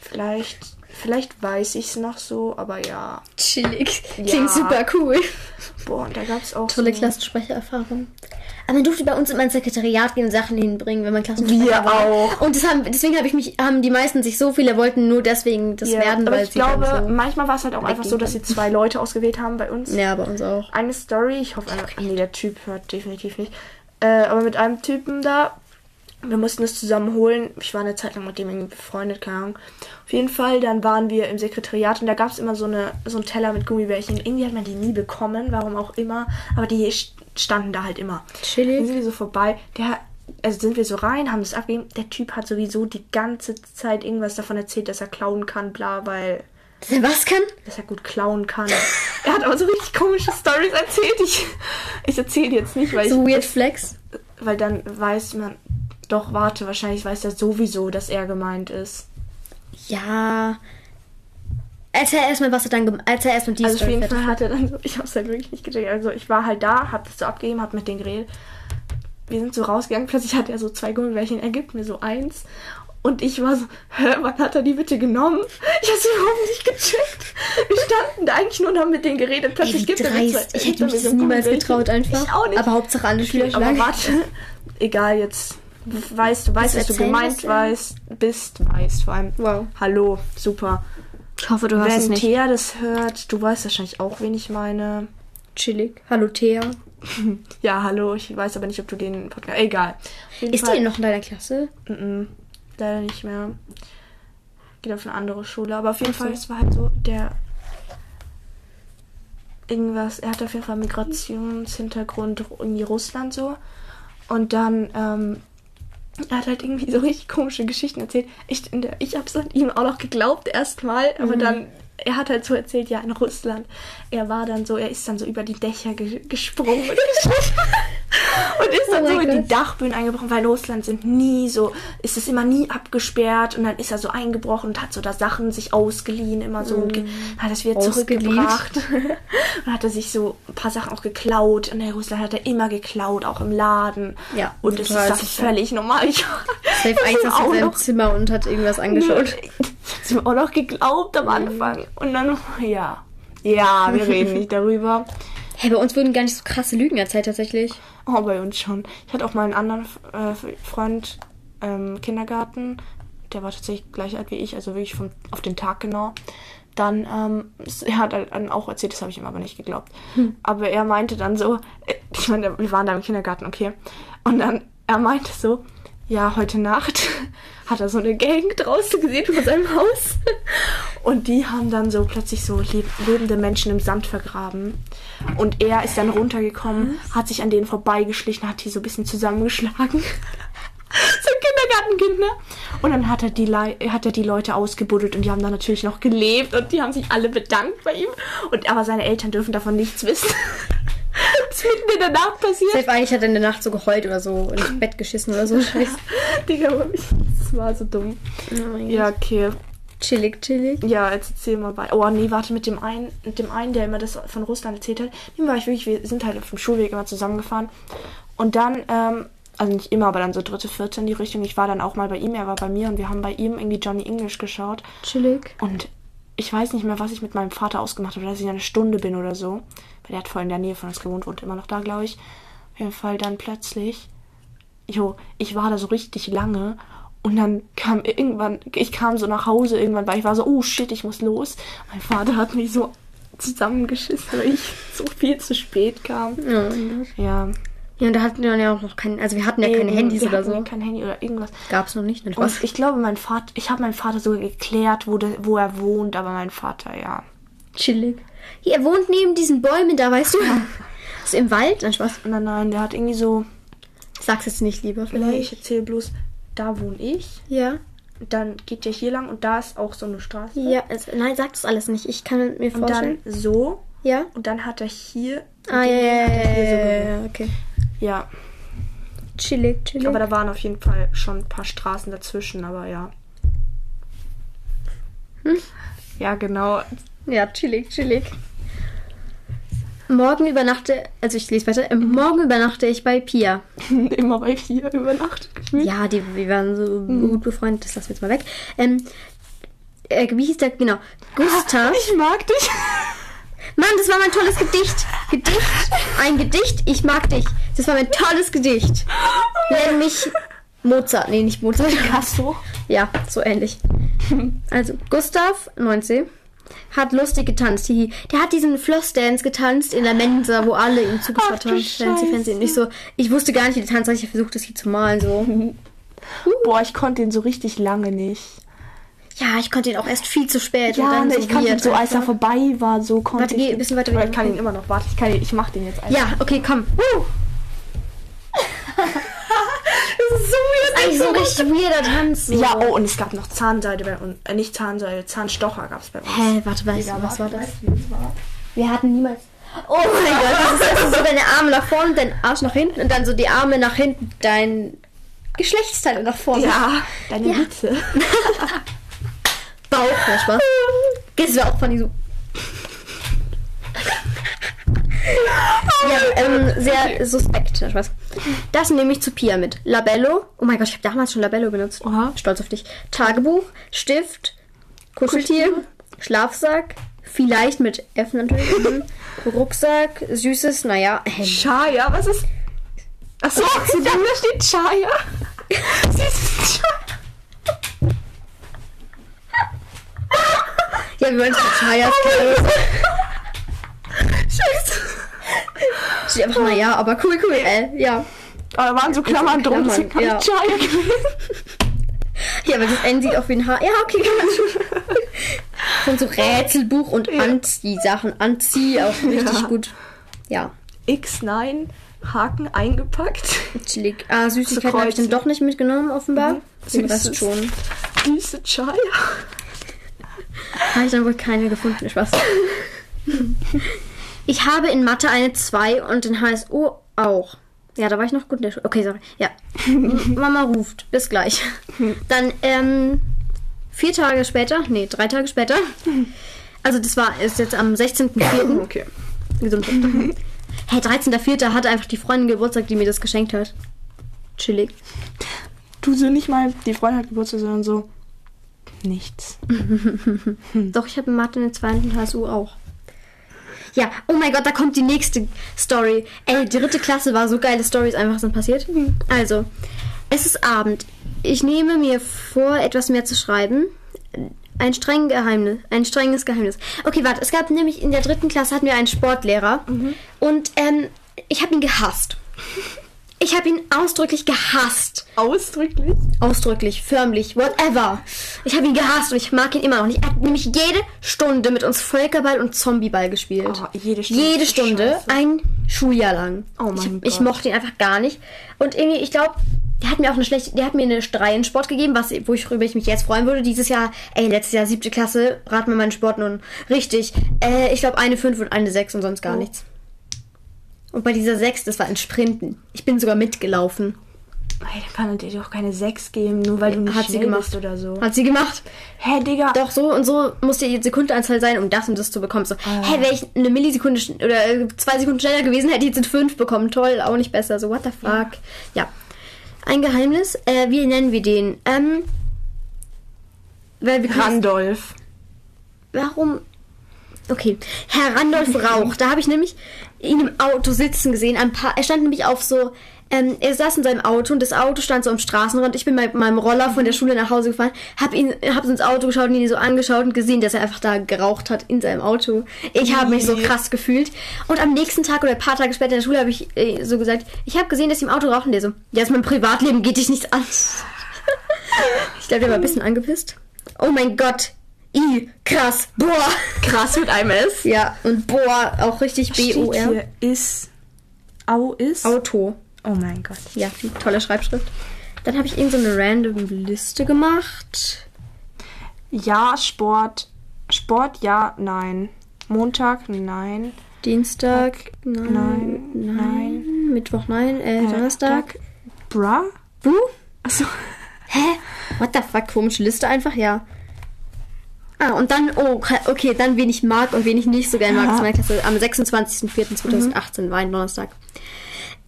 Vielleicht, vielleicht weiß ich es noch so, aber ja. Chillig. Ja. Klingt super cool. Boah, und da gab es auch Tolle so Klassensprechererfahrung. Aber man durfte bei uns immer ins Sekretariat gehen und Sachen hinbringen, wenn man Klassensprecher Wir war. auch. Und haben, deswegen habe ich mich, haben die meisten sich so viele wollten nur deswegen das Ja, werden, aber weil ich sie glaube, so, manchmal war es halt auch einfach so, dass sie zwei Leute ausgewählt haben bei uns. Ja, bei uns auch. Eine Story, ich hoffe, ach nee, der Typ hört definitiv nicht. Äh, aber mit einem Typen da, wir mussten es zusammen holen. Ich war eine Zeit lang mit dem irgendwie befreundet, keine Ahnung. Auf jeden Fall, dann waren wir im Sekretariat und da gab es immer so, eine, so einen Teller mit Gummibärchen. Irgendwie hat man die nie bekommen, warum auch immer. Aber die st- standen da halt immer. Chillig. Dann sind wir so vorbei. Der also sind wir so rein, haben das abgegeben. Der Typ hat sowieso die ganze Zeit irgendwas davon erzählt, dass er klauen kann, bla, weil Dass er was kann? dass er gut klauen kann. er hat aber so richtig komische Stories erzählt. Ich, ich erzähle jetzt nicht, weil, So ich, weird Flex. weil dann weiß man. Doch, warte, wahrscheinlich weiß er sowieso, dass er gemeint ist. Ja. Erzähl erstmal, was er dann gemacht Erzähl erstmal die Also auf Story jeden fertig. Fall hat er dann so, *laughs* ich hab's halt wirklich nicht gecheckt. Also ich war halt da, hab das so abgegeben, hab mit denen geredet. Wir sind so rausgegangen, plötzlich hat er so zwei Gummibärchen, er gibt mir so eins. Und ich war so, hä, wann hat er die bitte genommen? *laughs* Ich hab's überhaupt nicht gecheckt. Wir standen da eigentlich nur und haben mit denen geredet. Plötzlich gibt er mir zwei- Ich hätte mich mir das so niemals getraut einfach. Ich auch nicht. Aber Hauptsache alle Okay, aber warte, egal jetzt. Weißt du, weißt, du dass du gemeint was weißt, bist, weißt vor allem. Wow. Hallo, super. Ich hoffe, du es Wenn nicht. Thea das hört, du weißt wahrscheinlich auch, wen ich meine. Chillig. Hallo, Thea. *laughs* Ja, hallo, ich weiß aber nicht, ob du den Podcast. Egal. Ist Fall- die noch in deiner Klasse? Mm-mm, leider nicht mehr. Geht auf eine andere Schule. Aber auf jeden Fall, es war halt so, der. Irgendwas, er hat auf jeden Fall Migrationshintergrund in Russland so. Und dann, ähm, er hat halt irgendwie so richtig komische Geschichten erzählt. Ich, in der, ich hab's halt ihm auch noch geglaubt erstmal, aber dann, er hat halt so erzählt, ja, in Russland. Er war dann so, er ist dann so über die Dächer ge gesprungen *laughs* *laughs* und, ist dann Oh so in die. Dachböden eingebrochen, weil Russland sind nie so, ist es immer nie abgesperrt und dann ist er so eingebrochen und hat so da Sachen sich ausgeliehen, immer so und ge- hat das wieder zurückgebracht. *laughs* und hat er sich so ein paar Sachen auch geklaut. Und in Russland hat er immer geklaut, auch im Laden. Ja, Und es ist da völlig normal. Ich *laughs* Safe aus in seinem noch- Zimmer und hat irgendwas angeschaut. *laughs* hab's mir auch noch geglaubt am Anfang. Und dann, ja. Ja, wir reden nicht darüber. Hey, bei uns wurden gar nicht so krasse Lügen erzählt tatsächlich. Oh, bei uns schon. Ich hatte auch mal einen anderen äh, Freund ähm, Kindergarten. Der war tatsächlich gleich alt wie ich, also wirklich vom, auf den Tag genau. Dann, ähm, er hat halt dann auch erzählt, das habe ich ihm aber nicht geglaubt. Aber er meinte dann so, äh, ich meine, wir waren da im Kindergarten, okay. Und dann, er meinte so, ja, heute Nacht hat er so eine Gang draußen gesehen vor seinem Haus. Und die haben dann so plötzlich so leb lebende Menschen im Sand vergraben. Und er ist dann runtergekommen, hat sich an denen vorbeigeschlichen, hat die so ein bisschen zusammengeschlagen. *laughs* so ein Kindergartenkind, ne? Und dann hat er, die Lei hat er die Leute ausgebuddelt und die haben dann natürlich noch gelebt und die haben sich alle bedankt bei ihm. Und aber seine Eltern dürfen davon nichts wissen. *laughs* *laughs* Was mitten in der Nacht passiert. Safe eigentlich hat er in der Nacht so geheult oder so ins Bett geschissen oder so. *laughs* Scheiße. Digga, das war so dumm. Ja, okay. Chillig, chillig. Ja, jetzt erzähl mal bei. Oh nee, warte, mit dem einen, mit dem einen, der immer das von Russland erzählt hat, dem war ich wirklich, wir sind halt auf dem Schulweg immer zusammengefahren. Und dann, ähm, also nicht immer, aber dann so dritte, vierte in die Richtung. Ich war dann auch mal bei ihm, er war bei mir und wir haben bei ihm irgendwie Johnny English geschaut. Chillig. Und ich weiß nicht mehr, was ich mit meinem Vater ausgemacht habe, dass ich eine Stunde bin oder so. Weil der hat voll in der Nähe von uns gewohnt, wohnt immer noch da, glaube ich. Auf jeden Fall dann plötzlich, jo, ich war da so richtig lange und dann kam irgendwann, ich kam so nach Hause irgendwann, weil ich war so, oh shit, ich muss los. Mein Vater hat mich so zusammengeschissen, weil ich *laughs* so viel zu spät kam. Ja. Ja. ja, und da hatten wir ja auch noch kein, also wir hatten ja keine eben, Handys wir oder hatten so. Kein Handy oder irgendwas. Gab's noch nicht, ne? Und Spaß. ich glaube, mein Vater, ich habe meinen Vater sogar geklärt, wo, der, wo er wohnt, aber mein Vater, ja. Chillig. Hier, er wohnt neben diesen Bäumen da, weißt du? Ist im Wald? Nein, Spaß. Nein, nein, der hat irgendwie so, Sag's jetzt nicht lieber Nee, vielleicht. ich erzähle bloß, da wohne ich. Ja. Dann geht der hier lang und da ist auch so eine Straße. Ja, es, nein, sag das alles nicht. Ich kann mir Und vorstellen. dann so. ja? Und dann hat er hier. Ah, ja, ja, ja, so ja, okay. ja. Chillig, chillig. Aber da waren auf jeden Fall schon ein paar Straßen dazwischen, aber ja. Ja, genau. Ja, chillig, chillig. Morgen übernachte, also ich lese weiter, ähm, morgen übernachte ich bei Pia. *laughs* Immer bei vier übernachtet. Ja, die, wir waren so gut befreundet, das lassen wir jetzt mal weg. Ähm, äh, wie hieß der, genau, Gustav. *laughs* Ich mag dich. Mann, das war mein tolles Gedicht. Gedicht, ein Gedicht, ich mag dich. Das war mein tolles Gedicht. Nenn mich Mozart, nee, nicht Mozart. Picasso. Ja, so ähnlich. Also, Gustav, 19, hat lustig getanzt. Hihi. Der hat diesen Flossdance getanzt in der Mensa, wo alle ihm zugeschaut haben. Fancy, fancy. Und ich so, ich wusste gar nicht, wie der tanzt, ich habe versucht, das hier zu malen. So. Boah, ich konnte den so richtig lange nicht. Ja, ich konnte ihn auch erst viel zu spät. und Ja, dann ne, so ich konnte ihn so, als er vorbei war, so konnte Warte, ich. geh ein bisschen weiter ich kann ihn immer noch. Warte, ich, kann ihn, ich mach den jetzt einfach. Ja, okay, komm. *laughs* Das Eigentlich so ein richtig weirder Tanz. So. Ja, oh, und es gab noch Zahnseide bei uns. Äh, nicht Zahnseide, Zahnstocher gab es bei uns. Hä, warte, weißt du, was war das? Wir hatten niemals. Oh mein Gott, das ist also so deine Arme nach vorne, dein Arsch nach hinten und dann so die Arme nach hinten, dein Geschlechtsteil nach vorne. Ja, *laughs* deine Ja. Mitte. *laughs* Bauch, Spaß. Das wäre auch funny *laughs* so. Ja, ähm, sehr suspekt, Spaß. Das nehme ich zu Pia mit. Labello. Oh mein Gott, ich habe damals schon Labello benutzt. Oha. Stolz auf dich. Tagebuch, Stift, Kuscheltier, Schlafsack, vielleicht mit F natürlich. *laughs* Rucksack, Süßes, naja. Chaya, was ist. Achso, *laughs* dachte, da steht Chaya. Süßes Chaya. Ja, wir wollen Chayas kennen. *laughs* Scheiße. Steht einfach, naja, aber cool, cool, äh, ja. Aber da waren so Klammern drum, Klammern, deswegen habe ja. Chaya gewählt. Ja, aber das N sieht auch wie ein Haar. Ja, okay, kann man schon. Von so Rätselbuch und Anzieh-Sachen. Anzieh auch richtig Ja. gut. Ja, X9, Haken eingepackt. chillig. Ah, Süßigkeiten habe ich dann doch nicht mitgenommen, offenbar. Mhm. Den Rest schon. Süße Chaya. Habe ich dann wohl keine gefunden. Spaß. *laughs* Ich habe in Mathe eine 2 und in HSU auch. Ja, da war ich noch gut in der Schule. Okay, sorry. Ja. Mama ruft. Bis gleich. *laughs* Dann, ähm, vier Tage später, nee, drei Tage später. Also das war, ist jetzt am 16.04. *coughs* Okay. Gesundheit. hey, 13.04. hatte einfach die Freundin Geburtstag, die mir das geschenkt hat. Chillig. Du so nicht mal, die Freundin hat Geburtstag, sondern so. Nichts. *laughs* *laughs* Doch, ich habe in Mathe eine 2 und in HSU auch. Ja, oh mein Gott, da kommt die nächste Story. Ey, die dritte Klasse war so geile Stories einfach sind passiert. Also, es ist Abend. Ich nehme mir vor, etwas mehr zu schreiben. Ein streng Geheimnis, ein strenges Geheimnis. Okay, warte, es gab nämlich in der dritten Klasse hatten wir einen Sportlehrer und ähm, ich habe ihn gehasst. Ich habe ihn ausdrücklich gehasst. Ausdrücklich? Ausdrücklich, förmlich, whatever. Ich habe ihn gehasst und ich mag ihn immer noch nicht. Er hat nämlich jede Stunde mit uns Völkerball und Zombieball gespielt. Oh, jede Stunde. jede Stunde, scheiße. ein Schuljahr lang. Oh mein ich, ich Gott. mochte ihn einfach gar nicht. Und irgendwie, ich glaube, der hat mir auch eine schlechte, der hat mir eine 3 in Sport gegeben, was, wo ich, worüber ich mich jetzt freuen würde. Dieses Jahr, ey, letztes Jahr siebte Klasse, rat mir meinen Sport nun richtig. Äh, ich glaube eine 5 und eine 6 und sonst gar Oh. nichts. Und bei dieser 6, das war ein Sprinten. Ich bin sogar mitgelaufen. Ey, dann kann er dir doch keine 6 geben, nur weil du nicht Hat sie gemacht. bist oder so. Hat sie gemacht. Hä, Digga. Doch, so und so muss die Sekundenanzahl sein, um das und das zu bekommen. So, Ah. hä, wäre ich eine Millisekunde oder äh, zwei Sekunden schneller gewesen, hätte ich jetzt in fünf bekommen. Toll, auch nicht besser. So, what the fuck. Ja. Ein Geheimnis. Äh, wie nennen wir den? Ähm. Weil wir Randolph. Warum? Okay. Herr Randolph Rauch. Da habe ich nämlich ihn im Auto sitzen gesehen. Ein paar, er stand nämlich auf so. Ähm, er saß in seinem Auto und das Auto stand so am Straßenrand. Ich bin mit meinem Roller von der Schule nach Hause gefahren, hab ihn, hab so ins Auto geschaut und ihn so angeschaut und gesehen, dass er einfach da geraucht hat in seinem Auto. Ich habe mich so krass gefühlt. Und am nächsten Tag oder ein paar Tage später in der Schule habe ich äh, so gesagt, ich habe gesehen, dass sie im Auto rauchen. Der so, ja, ist mein Privatleben, geht dich nichts an. *laughs* ich glaube, der war ein bisschen angepisst. Oh mein Gott. I, krass, boah. Krass mit einem S. Ja, und boah, auch richtig B-O-R. ist. Au ist. Auto. Oh mein Gott. Ja, tolle Schreibschrift. Dann habe ich irgend so eine random Liste gemacht. Ja, Sport. Sport, ja, nein. Montag, nein. Dienstag, nein. Nein, Nein. nein. Mittwoch, nein. Äh, Donnerstag. Bra? Wo? Achso. Hä? What the fuck? Komische Liste einfach, ja. Ah, und dann, oh, okay, dann wen ich mag und wen ich nicht so gerne mag. Ja. Das ist meine Klasse am 26.04.2018 war ein Donnerstag.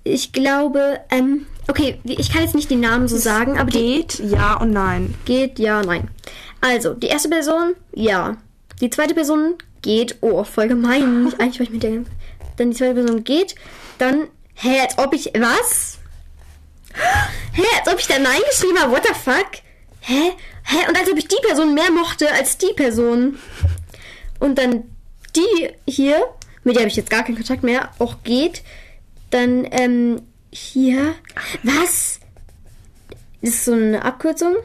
Ich glaube, ähm, okay, ich kann jetzt nicht den Namen so sagen, aber die Geht, ja und nein. geht, ja, nein. Also, die erste Person, ja. Die zweite Person geht, oh, voll gemein. Eigentlich, weil ich mir denke, dann die zweite Person geht, dann, hä, als ob ich, was? Hä, als ob ich da Nein geschrieben habe, what the fuck? Hä? Hä? Und als ob ich die Person mehr mochte als die Person. Und dann die hier, mit der habe ich jetzt gar keinen Kontakt mehr, auch geht. Dann, ähm, hier, was? Das ist so eine Abkürzung?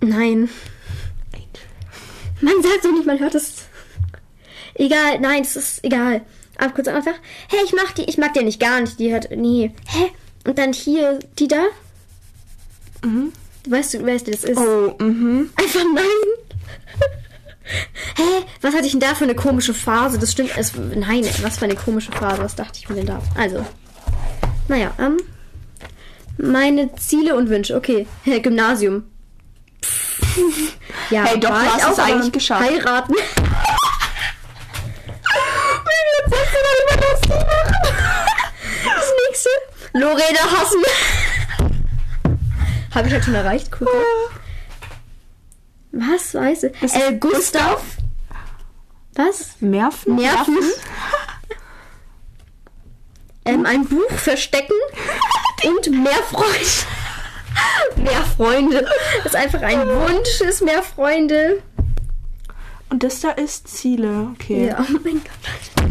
Nein. Man sagt doch nicht, man hört es. Egal, nein, es ist egal. Abkürzung einfach. Hey, ich mag die, ich mag die nicht gar nicht. Die hört, nee. Hä? Und dann hier, die da? Weißt du, weißt du, das ist? Oh, mhm. Einfach nein. *laughs* Hä? Was hatte ich denn da für eine komische Phase? Das stimmt. Es, nein, was für eine komische Phase. Was dachte ich mir denn da? Also. Naja, ähm. Meine Ziele und Wünsche. Okay. Gymnasium. *laughs* Ja, Hey, doch, war du ich hast es aber eigentlich geschafft. Heiraten. *laughs* Das nächste. Lorena hassen. Habe ich halt schon erreicht. Cool. Was? Weißt du? Äh, Gustav. Was? Nerven? Nerven. *laughs* ähm, ein Buch verstecken *laughs* und mehr Freunde. *laughs* mehr Freunde. Das ist einfach ein Wunsch, ist mehr Freunde. Und das da ist Ziele. Okay. Ja, oh mein Gott.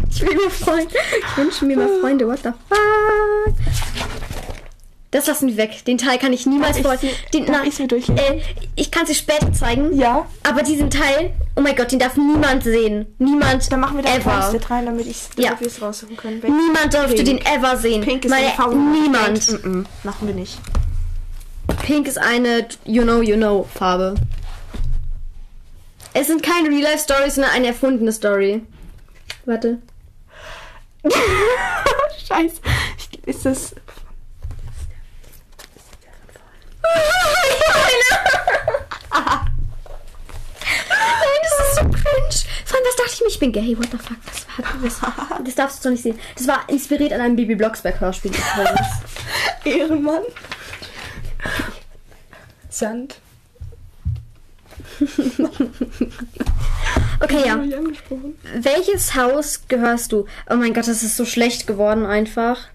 Ich will mehr Freunde. Ich wünsche mir mehr Freunde. What the fuck? Das lassen wir weg. Den Teil kann ich niemals vor. Den, na, ich sie durchlesen? äh, ich kann sie später zeigen. Ja. Aber diesen Teil, oh mein Gott, den darf niemand sehen. Niemand Dann machen wir da ever. Rein, damit, ich, Ja. es raussuchen können. Welch- Niemand durfte Pink. den ever sehen. Pink ist Meine. Niemand. Pink, mm -mm, machen wir nicht. Pink ist eine You know, you know Farbe. Es sind keine Real-Life-Stories, sondern eine erfundene Story. Warte. *laughs* Scheiße. Ist das. Nein, das ist so cringe. Vor allem, was dachte ich mir? Ich bin gay. What the fuck? Das, war, das, das darfst du doch nicht sehen. Das war inspiriert an einem Baby Blocksberg-Hörspiel. *laughs* Ehrenmann. Sand. *laughs* Okay, ja. Welches Haus gehörst du? Oh mein Gott, das ist so schlecht geworden einfach.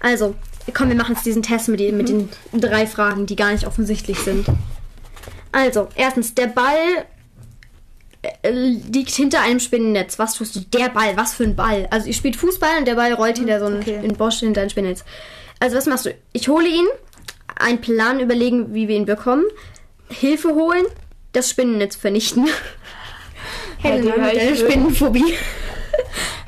Also, komm, wir machen jetzt diesen Test mit, den- mit den drei Fragen, die gar nicht offensichtlich sind. Also, erstens, der Ball äh, liegt hinter einem Spinnennetz. Was tust du? Der Ball, was für ein Ball? Also, ihr spielt Fußball und der Ball rollt hinter so ein Okay. in Bosch hinter ein Spinnennetz. Also, was machst du? Ich hole ihn, einen Plan überlegen, wie wir ihn bekommen, Hilfe holen, das Spinnennetz vernichten. Digga, deine ich würd- Spinnenphobie.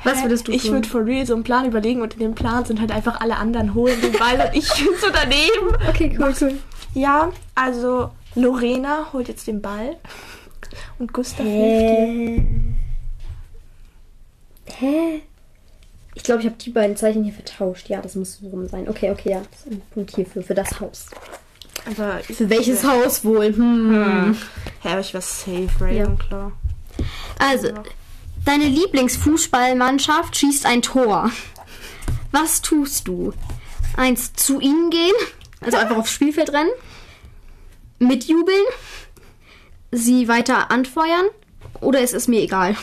Was würdest du Ich tun? würde for real so einen Plan überlegen und in dem Plan sind halt einfach alle anderen holen den Ball und ich bin so daneben. *laughs* Okay, cool, cool. Ja, also Lorena holt jetzt den Ball und Gustav hilft dir. Hä? Hä? Ich glaube, ich habe die beiden Zeichen hier vertauscht. Ja, das muss so rum sein. Okay, okay, ja. Das ist ein Punkt hierfür, für das Haus. Aber Für welches Haus wohl? Hm. Hä, aber ich war safe, Ravenclaw. Also, deine Lieblingsfußballmannschaft schießt ein Tor. Was tust du? Eins, zu ihnen gehen, also einfach aufs Spielfeld rennen, mitjubeln, sie weiter anfeuern oder ist es mir egal?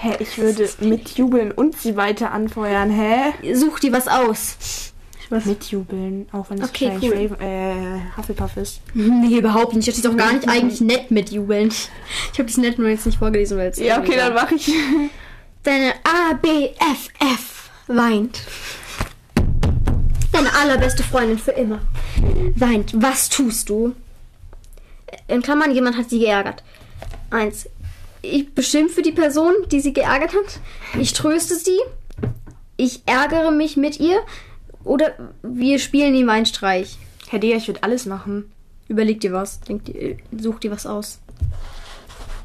Hä, ich würde mitjubeln und sie weiter anfeuern. Hä? Such dir was aus. Was? Mitjubeln, auch wenn es Okay, cool. Raven, äh, Hufflepuff ist. *laughs* Nee, überhaupt nicht. Das ist doch gar nicht eigentlich nett mitjubeln. Ich habe das nett nur jetzt nicht vorgelesen, weil es Ja, okay, dann mache ich. *laughs* Deine ABFF weint. Deine allerbeste Freundin für immer weint. Was tust du? In Klammern, jemand hat sie geärgert. Eins. Ich beschimpfe die Person, die sie geärgert hat. Ich tröste sie. Ich ärgere mich mit ihr. Oder wir spielen ihm einen Streich. Herr Digga, ich würde alles machen. Überleg dir was. Denk dir, such dir was aus.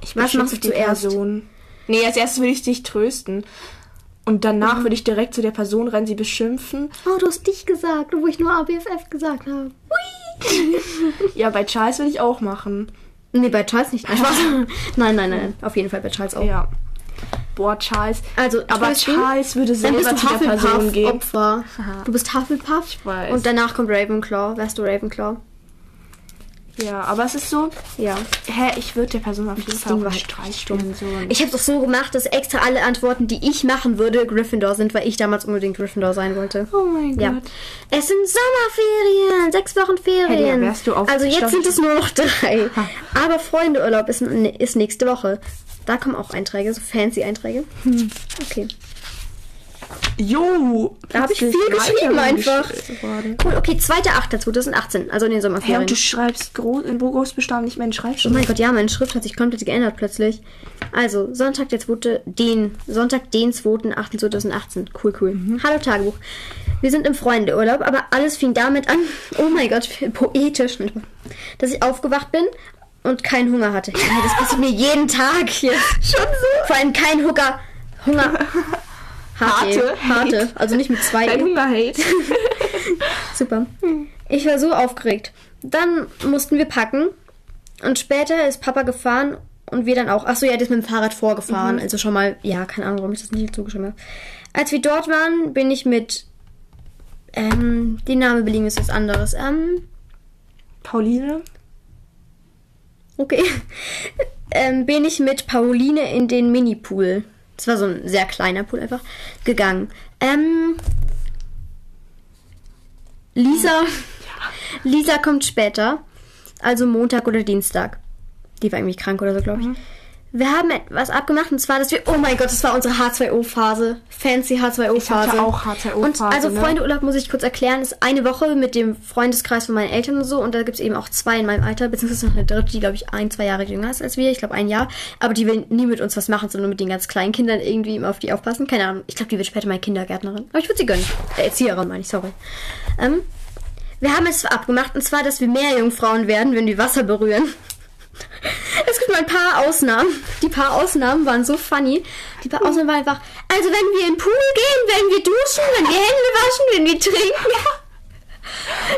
Ich Was machst du zuerst? Person. Nee, als erstes würde ich dich trösten. Und danach würde ich direkt zu der Person rennen, sie beschimpfen. Oh, du hast dich gesagt, wo ich nur ABFF gesagt habe. *laughs* Ja, bei Charles würde ich auch machen. Nee, bei Charles nicht. *laughs* Nein, nein, nein. Auf jeden Fall bei Charles auch. Ja. Boah, Charles. Also, Aber Charles würde dann selber bist du zu der Person gehen. Hufflepuff-Opfer. Du bist Hufflepuff. Ich weiß. Und danach kommt Ravenclaw. Wärst du Ravenclaw? Ja, aber es ist so, Ja. hä, ich würde der Person auf jeden Das Fall Ding auch war einen halt Streich spielen. So. Ich habe doch so gemacht, dass extra alle Antworten, die ich machen würde, Gryffindor sind, weil ich damals unbedingt Gryffindor sein wollte. oh mein Ja. Gott. Es sind Sommerferien, sechs Wochen Ferien. Hey, wärst du auf- also jetzt Stopp. sind es nur noch drei. Aber Freundeurlaub ist, ist nächste Woche. Da kommen auch Einträge, so fancy Einträge. Hm. Okay. Jo, Da habe ich viel geschrieben einfach. Cool, okay, 2.8.2018, also in den Sommerferien. und du schreibst groß, in Großbestand nicht mehr in Oh Schreibschrift. mein Gott, ja, meine Schrift hat sich komplett geändert plötzlich. Also, Sonntag, der 2., den, Sonntag, den 2.8.2018. Cool, cool. Hallo Tagebuch. Wir sind im Freundeurlaub, aber alles fing damit an, *laughs* oh mein Gott, wie poetisch, dass ich aufgewacht bin und keinen Hunger hatte. Das passiert mir jeden Tag hier. Schon so? Vor allem kein Hunger. Hunger. *laughs* Harte. Harte. Also nicht mit zwei. Dein E. Hunger-Hate. *laughs* Super. Ich war so aufgeregt. Dann mussten wir packen. Und später ist Papa gefahren und wir dann auch. Achso, ja, der ist mit dem Fahrrad vorgefahren. Also schon mal, ja, keine Ahnung, warum ich das nicht zugeschrieben habe. Als wir dort waren, bin ich mit. Ähm, die Name belegen ist was anderes. Ähm, Pauline? Okay. ähm, bin ich mit Pauline in den Mini-Pool. Das war so ein sehr kleiner Pool einfach. Gegangen. Ähm. Lisa. Lisa kommt später. Also Montag oder Dienstag. Die war irgendwie krank oder so, glaube ich. Wir haben etwas abgemacht und zwar, dass wir. Oh mein Gott, das war unsere H2O-Phase. Fancy H2O-Phase. Ich hatte auch H2O-Phase, Und also ne? Freundeurlaub muss ich kurz erklären, ist eine Woche mit dem Freundeskreis von meinen Eltern und so. Und da gibt es eben auch zwei in meinem Alter, beziehungsweise noch eine dritte, die, glaube ich, ein, zwei Jahre jünger ist als wir. Ich glaube, ein Jahr. Aber die will nie mit uns was machen, sondern mit den ganz kleinen Kindern irgendwie immer auf die aufpassen. Keine Ahnung. Ich glaube, die wird später mal Kindergärtnerin. Aber ich würde sie gönnen. Äh, Erzieherin, meine ich, sorry. Ähm, wir haben es abgemacht, und zwar, dass wir Meerjungfrauen werden, wenn wir Wasser berühren. Es gibt mal ein paar Ausnahmen. Die paar Ausnahmen waren so funny. Die paar Ausnahmen waren einfach, also wenn wir in den Pool gehen, wenn wir duschen, wenn wir Hände waschen, wenn wir trinken.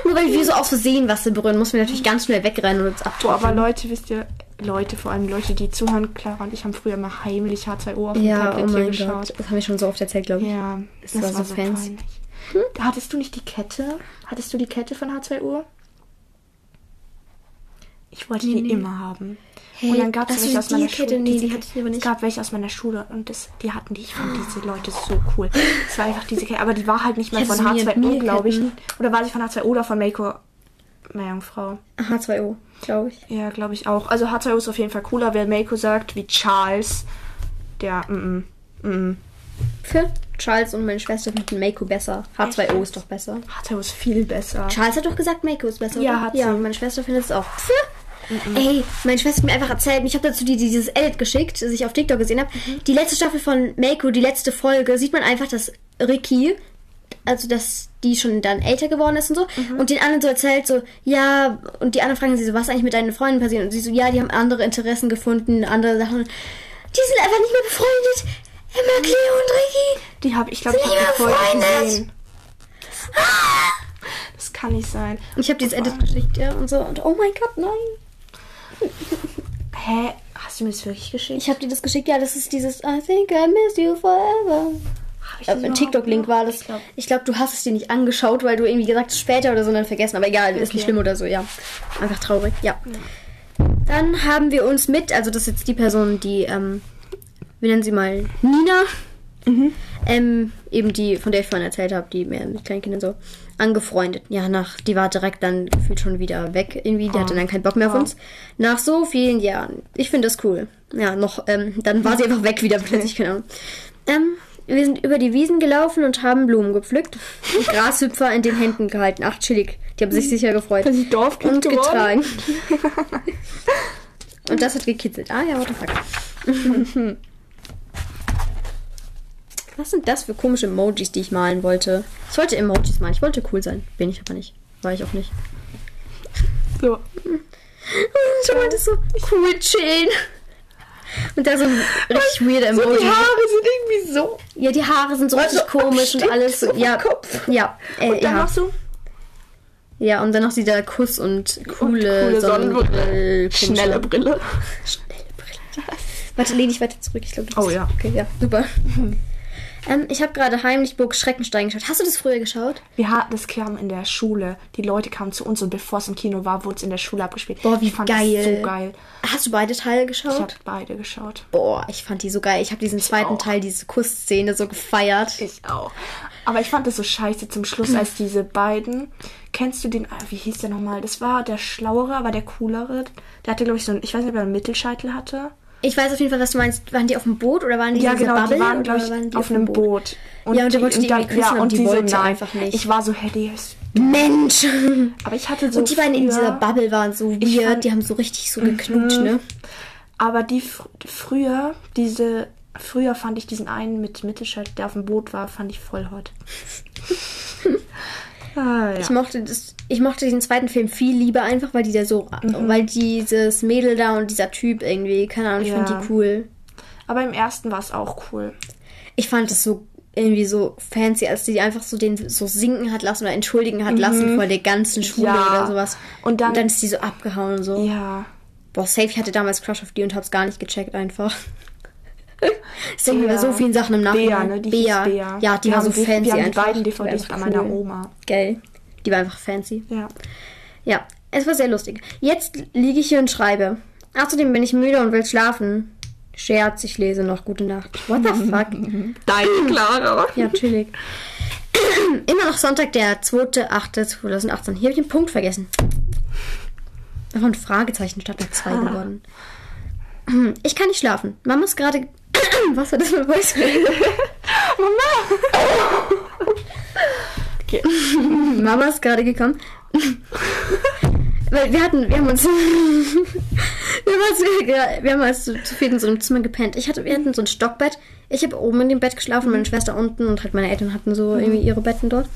Nur weil wir so aus Versehen Wasser berühren, mussten wir natürlich ganz schnell wegrennen und uns Boah, abtauchen. aber Leute, wisst ihr, Leute, vor allem Leute, die zuhören, Clara und ich haben früher mal heimlich H2O auf dem ja, Tablet oh hier mein geschaut. Gott. Das haben wir schon so oft erzählt, glaube ich. Ja, Das das, war war, so so fancy. peinlich. Hattest du nicht die Kette? Hattest du die Kette von H2O? Ich wollte die nee. immer haben. Hey, und dann gab es welche aus die meiner? Schule. Nee, die hatte ich aber nicht. Es gab welche aus meiner Schule und das, die hatten die. Ich fand diese Leute so cool. Es war einfach diese Kette, aber die war halt nicht mehr von hatte so H2O, Mir- glaube ich. Oder war sie von H2O oder von Meiko? Meerjungfrau. H2O, glaube ich. Ja, glaube ich auch. Also H2O ist auf jeden Fall cooler, wer Meiko sagt, wie Charles. Der, mm, mm, mm. Für Charles und meine Schwester finden Mako besser. H2O ist doch besser. H2O ist viel besser. Charles hat doch gesagt, Mako ist besser. Ja, oder? hat Ja, sie. meine Schwester findet es auch. Pff. Ey, meine Schwester hat mir einfach erzählt, ich habe dazu die, dieses Edit geschickt, das ich auf TikTok gesehen habe. Die letzte Staffel von Mako, die letzte Folge, sieht man einfach, dass Ricky, also dass die schon dann älter geworden ist und so, und den anderen so erzählt, so, ja, und die anderen fragen sie so, was ist eigentlich mit deinen Freunden passiert? Und sie so, ja, die haben andere Interessen gefunden, andere Sachen. Die sind einfach nicht mehr befreundet. Emma, Cleo und Ricky. Die habe ich, glaube ich, habe die Folge befreundet? gesehen. Das kann nicht sein. Ich habe dieses Edit geschickt, ja, und so, und oh mein Gott, nein. Hä? Hast du mir das wirklich geschickt? Ich habe dir das geschickt, ja, das ist dieses I think I miss you forever. Hab ich Äh, das Ein überhaupt TikTok-Link war das. Ich glaub, glaube, du hast es dir nicht angeschaut, weil du irgendwie gesagt hast, später oder so dann vergessen. Aber egal, ist nicht Okay. schlimm oder so, ja. Einfach traurig, ja. Dann haben wir uns mit, also das ist jetzt die Person, die, ähm, wir nennen sie mal Nina. Ähm, eben die, von der ich vorhin erzählt habe, die mehr mit Kleinkindern so angefreundet. Ja, nach, die war direkt dann gefühlt schon wieder weg irgendwie. Die hatte dann keinen Bock mehr auf Oh. uns. Nach so vielen Jahren. Ich finde das cool. Ja, noch, ähm, dann war sie *laughs* einfach weg wieder plötzlich, Ahnung. Ähm, wir sind über die Wiesen gelaufen und haben Blumen gepflückt. Und Grashüpfer in den Händen gehalten. Ach, chillig. Die haben sich sicher gefreut. Das ist Dorfkind und geworden. getragen. *laughs* und das hat gekitzelt. Ah ja, what the fuck. *laughs* Was sind das für komische Emojis, die ich malen wollte? Ich wollte Emojis malen. Ich wollte cool sein. Bin ich aber nicht. War ich auch nicht. so. Das ist so cool chillen. Und da so ein richtig weirder so. Emoji. Die Haare sind irgendwie so. Ja, die Haare sind so richtig Also komisch und alles. so ja, Kopf. ja, äh, Und dann ja. noch so ja, und dann noch dieser Kuss und coole, coole Sonnenbrille. Schnelle Brille. Schnelle Brille. Warte, lehn dich weiter zurück. Ich glaube, du Oh ja. Okay, ja, super. *laughs* ähm, ich habe gerade heimlich Burg Schreckenstein geschaut. Hast du das früher geschaut? Wir hatten das kam in der Schule. Die Leute kamen zu uns und bevor es im Kino war, wurde es in der Schule abgespielt. Boah, wie ich fand geil. Das so geil. Hast du beide Teile Ich geschaut? habe beide geschaut. Boah, ich fand die so geil. Ich habe diesen zweiten auch. Teil, diese Kussszene so gefeiert. Ich auch. Aber ich fand das so scheiße zum Schluss, als *clears throat* diese beiden. Kennst du den, ah, wie hieß der nochmal? Das war der Schlauere, aber der Coolere. Der hatte, glaube ich, so ein, ich weiß nicht, ob er einen Mittelscheitel hatte. Ich weiß auf jeden Fall, was du meinst. Waren die auf dem Boot oder waren die Ja, in genau, Bubble? die waren, glaube ich, die auf einem Boot. Ja, und der wollte die irgendwie küssen, ja, und und die die so, wollte nein. einfach nicht. Ich war so, hey, die ist... Mensch! *laughs* Aber ich hatte so Und die beiden in dieser Bubble waren so weird. fand- Die haben so richtig so geknutscht, ne? Aber die fr früher, diese... Früher fand ich diesen einen mit Mittelschild, der auf dem Boot war, fand ich voll hot. *laughs* ah, ja. Ich mochte das, ich mochte den zweiten Film viel lieber einfach, weil die da so, Mhm. weil dieses Mädel da und dieser Typ irgendwie, keine Ahnung, ich fand Ja. die cool. Aber im ersten war es auch cool. Ich fand das so irgendwie so fancy, als die einfach so den so sinken hat lassen oder entschuldigen hat lassen vor der ganzen Schule Mhm. Ja. oder sowas. Und dann- ist die so abgehauen und so. Ja. Boah, safe, ich hatte damals Crush auf die und hab's gar nicht gecheckt einfach. Ich denke mir so vielen Sachen im Nachhinein. Bea, ne? Die Bea. Bea. Ja, die Wir war so haben die- fancy Wir die einfach. beiden Die war DVDs bei meiner cool. Oma. Geil. Die war einfach fancy. Ja. Ja, es war sehr lustig. Jetzt liege ich hier und schreibe. Außerdem bin ich müde und will schlafen. Scherz, ich lese noch Gute Nacht. What the *laughs* fuck? Deine Clara. Ja, chillig. *clears throat* Immer noch Sonntag, der 2.8.2018. Hier habe ich einen Punkt vergessen. Einfach ein Fragezeichen statt einer 2 geworden. Ich kann nicht schlafen. Mama ist gerade... *clears throat* Was war das für ein Voice? *laughs* Okay. *laughs* Mama ist gerade gekommen. *laughs* Weil wir hatten, wir haben uns, wir haben, uns, wir haben uns zu, zu viel in so einem Zimmer gepennt. Ich hatte, wir hatten so ein Stockbett. Ich habe oben in dem Bett geschlafen, meine Schwester unten und halt meine Eltern hatten so irgendwie ihre Betten dort.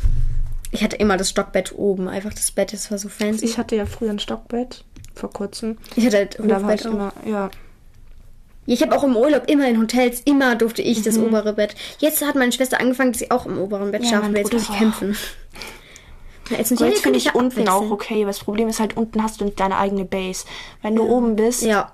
Ich hatte immer das Stockbett oben, einfach das Bett, das war so fancy. Ich hatte ja früher ein Stockbett. Vor kurzem. Ich hatte halt Und da war ich immer, ja. Ich habe auch im Urlaub immer in Hotels, immer durfte ich Mhm. das obere Bett. Jetzt hat meine Schwester angefangen, dass sie auch im oberen Bett Ja, schlafen will. Jetzt muss ich Bruder kämpfen. Jetzt jetzt finde ich ja unten auch okay. Aber das Problem ist halt, unten hast du nicht deine eigene Base. Wenn du oben bist, Ja,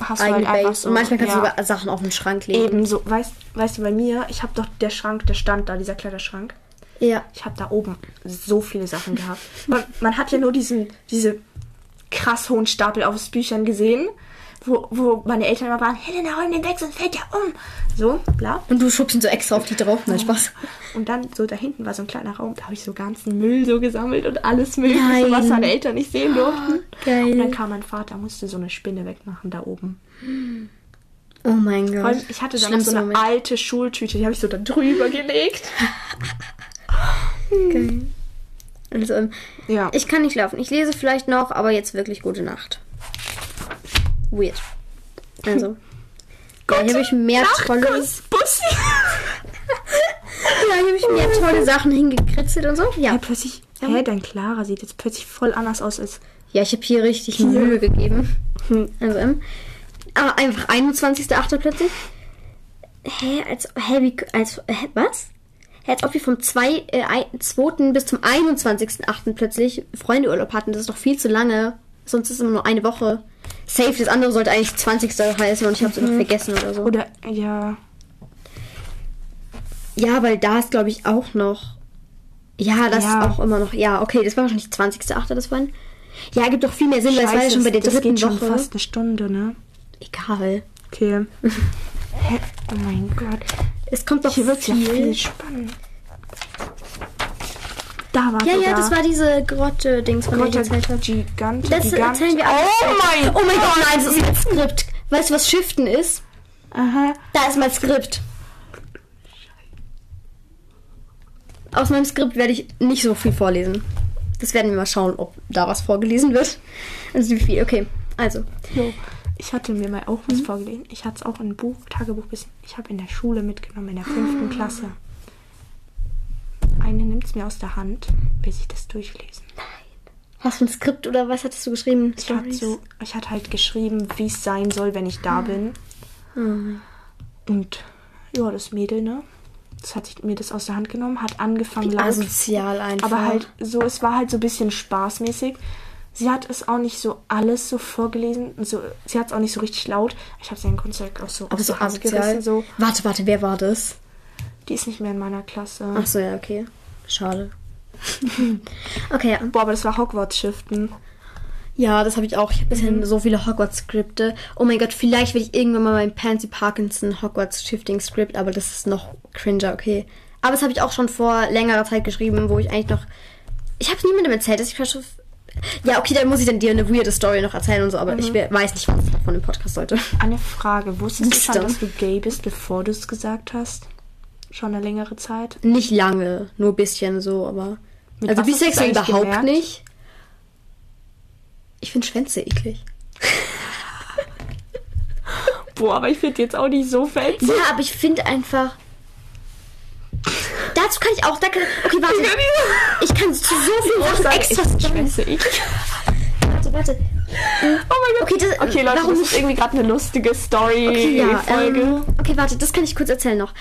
hast du eigene halt einfach Base. so. und manchmal kannst ja. du sogar Sachen auf den Schrank legen. Eben so, weißt, weißt du, bei mir, ich habe doch der Schrank, der stand da, dieser Kleiderschrank. Ja. Ich habe da oben so viele Sachen gehabt. Man, man hat ja nur diesen, diese krass hohen Stapel aus Büchern gesehen, wo, wo meine Eltern immer waren, Helena, räum den weg, sonst fällt der um. So, bla. Und du schubst ihn so extra auf die drauf. Nein, Spaß. Und dann so da hinten war so ein kleiner Raum, da habe ich so ganzen Müll so gesammelt und alles Mögliche, was meine Eltern nicht sehen durften. Geil. Und dann kam mein Vater, musste so eine Spinne wegmachen da oben. Oh mein Gott. allem, ich hatte da noch Schlimmster so eine Moment. alte Schultüte, die habe ich so da drüber *laughs* gelegt. Geil. Also, ähm, Ja. ich kann nicht schlafen. Ich lese vielleicht noch, aber jetzt wirklich gute Nacht. Weird. Also. Ja, hier habe ich mehr tolle, Kuss, Bussi. ja, hier habe ich mehr tolle Sachen hingekritzelt und so. Ja, Ja. plötzlich, hä, dein Clara sieht jetzt plötzlich voll anders aus als Ja, ich habe hier richtig Mühe gegeben. Also, ähm, aber einfach 21.8. plötzlich. Hä, als, hä, wie, als, hä, was? Hä, als ob wir vom 2, äh, ein- 2. bis zum 21.8. plötzlich Freundeurlaub hatten. Das ist doch viel zu lange. Sonst ist es immer nur eine Woche. Safe, das andere sollte eigentlich 20. heißen und ich habe es einfach vergessen oder so. Oder, ja. Ja, weil da ist, glaube ich, auch noch. Ja, das Ja. ist auch immer noch. Ja, okay, das war wahrscheinlich 20.8. das war. Ja, gibt doch viel mehr Sinn, weil es war ja schon bei der das dritten geht schon Woche. fast eine Stunde, ne? Egal. Okay. *laughs* Hä? Oh mein Gott. Es kommt doch Hier wird ja viel viel. spannend. Da war Ja, sie ja, da. das war diese Grotte-Dings, von der ich Grotte erzählt habe. Gigante. Das Gigant. erzählen wir alles. Oh mein Oh mein Gott, nein, das ist mein Skript. Weißt du, was Shiften ist? Aha. Da ist mein Skript. Aus meinem Skript werde ich nicht so viel vorlesen. Das werden wir mal schauen, ob da was vorgelesen wird. Also wie viel. Okay, also. Jo. Ich hatte mir mal auch was vorgelesen. Ich hatte es auch in Buch, Tagebuch bisschen. Ich habe in der Schule mitgenommen, in der fünften *gasps* Klasse. Eine nimmt es mir aus der Hand, bis ich das durchlesen. Hast du ein Skript oder was hattest du geschrieben? Ich hatte, so, ich hatte halt geschrieben, wie es sein soll, wenn ich da bin. Und ja, das Mädel, ne? Das hat sich mir das aus der Hand genommen, hat angefangen laut. Asozial einfach. Aber halt so, es war halt so ein bisschen spaßmäßig. Sie hat es auch nicht so alles so vorgelesen. So, sie hat es auch nicht so richtig laut. Ich habe sie ein Grundzeug auch so Aber so asozial. gerissen. So. Warte, warte, wer war das? Die ist nicht mehr in meiner Klasse. Ach so, ja, okay. Schade. *laughs* okay, ja. Boah, aber das war Hogwarts-Shiften. Ja, das habe ich auch. Ich habe bisher so viele Hogwarts-Skripte. Oh mein Gott, vielleicht will ich irgendwann mal mein Pansy Parkinson Hogwarts-Shifting-Skript, aber das ist noch cringer, okay. Aber das habe ich auch schon vor längerer Zeit geschrieben, wo ich eigentlich noch... Ich habe niemandem erzählt, dass ich Crush auf Ja, okay, dann muss ich dann dir eine weirde Story noch erzählen und so, aber ich we- weiß nicht, was ich davon im Podcast sollte. Eine Frage. Wusstest du schon, dass du gay bist, bevor du es gesagt hast? Schon eine längere Zeit? Nicht lange, nur ein bisschen so, aber. Mit also bisexuell überhaupt gemerkt? nicht. Ich finde Schwänze eklig. *laughs* Boah, aber ich finde jetzt auch nicht so fancy. Ja, aber ich finde einfach. Dazu kann ich auch. Da kann, okay, warte. Ich kann zu so vielen Sachen extra ich. Schwänze eklig. Warte, warte. Oh mein Gott. Okay, das, Okay, Leute, warum das ist irgendwie gerade eine lustige Okay, ja, Story-Folge. ähm, okay, warte, das kann ich kurz erzählen noch.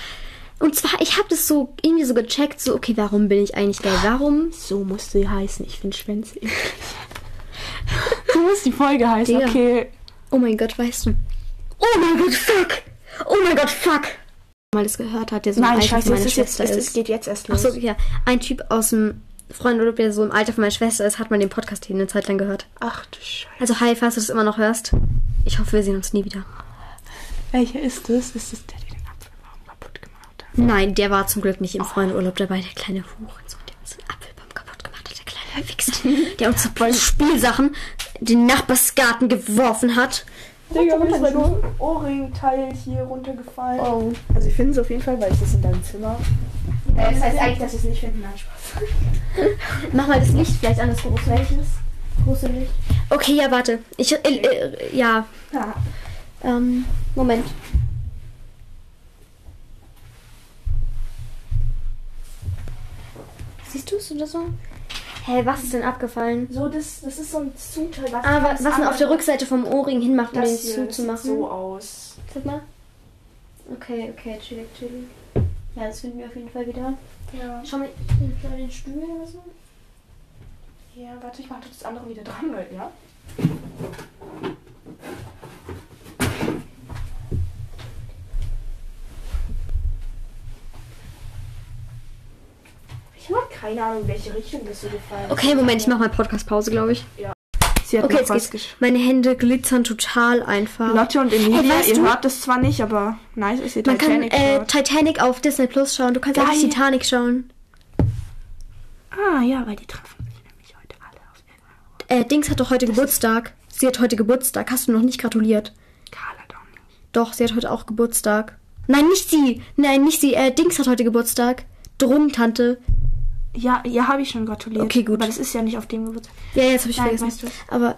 Und zwar, ich habe das so irgendwie so gecheckt, so, okay, warum bin ich eigentlich gay? Warum? so muss sie heißen. Ich finde Schwänze eklig. *laughs* so muss die Folge heißen. Digga. Okay. Oh mein Gott, weißt du? Oh mein Gott, fuck! Oh mein Gott, fuck! Mal das gehört hat, der so Nein, Alter scheiße, von meiner jetzt, Schwester es, ist. es geht jetzt erst los. so, ja. Ein Typ aus dem Freundurlaub, der so im Alter von meiner Schwester ist, hat man den Podcast hier eine Zeit lang gehört. Ach du Scheiße. Also, hi, falls du das immer noch hörst. Ich hoffe, wir sehen uns nie wieder. Welcher ist es? Ist es der, der den Apfelbaum kaputt gemacht hat? Nein, der war zum Glück nicht im Freundurlaub dabei, der kleine Hurensohn, der uns den Apfelbaum kaputt gemacht hat, der kleine Wichser, *laughs* der uns so Spielsachen den Nachbarsgarten geworfen hat. Digga, mir ist mein Ohrringteil hier runtergefallen. Oh. Also ich finde es auf jeden Fall, weil ich das in deinem Zimmer. Äh, das heißt eigentlich, dass ich es nicht finde. Nein, Spaß. *laughs* Mach mal das Licht vielleicht an, das große Welches? Große Licht. Okay, ja, warte. Ich, äh, äh, ja, Ja. ähm, Moment. Siehst du es oder so? Hä, hey, was ist denn abgefallen? So, das, das ist so ein Zuteil. Was Ah, was man auf der. Rückseite vom Ohrring hinmacht, um den Das hier, das sieht zuzumachen. so aus. Guck mal. Okay, okay, chillig, chillig. Ja, das finden wir auf jeden Fall wieder. Ja. Schau mal, schau mal den Stuhl oder so. Ja, warte, ich mach das andere wieder dran, Leute, ja? Ich habe keine Ahnung, in welche Richtung das so gefallen ist. Okay, Moment, ich mach mal Podcast-Pause, glaube ich. Sie hat Okay, jetzt geht's. gesch- Meine Hände glitzern total einfach. Lotte und Emilia, Hey, weißt ihr du- hört das zwar nicht, aber nice ist ihr Man kann Titanic äh, schaut. Titanic auf Disney Plus schauen. Du kannst auch. Titanic schauen. Ah, ja, weil die treffen sich nämlich heute alle auf der Äh, Dings hat doch heute Geburtstag. Sie hat heute Geburtstag. Hast du noch nicht gratuliert? Carla doch nicht. Doch, sie hat heute auch Geburtstag. Nein, nicht sie. Nein, nicht sie. Äh, Dings hat heute Geburtstag. Drumtante. Ja, ja, habe ich schon gratuliert. Okay, gut. Aber das ist ja nicht auf dem Geburtstag. Ja, jetzt habe ich Nein, vergessen. weißt du. Aber.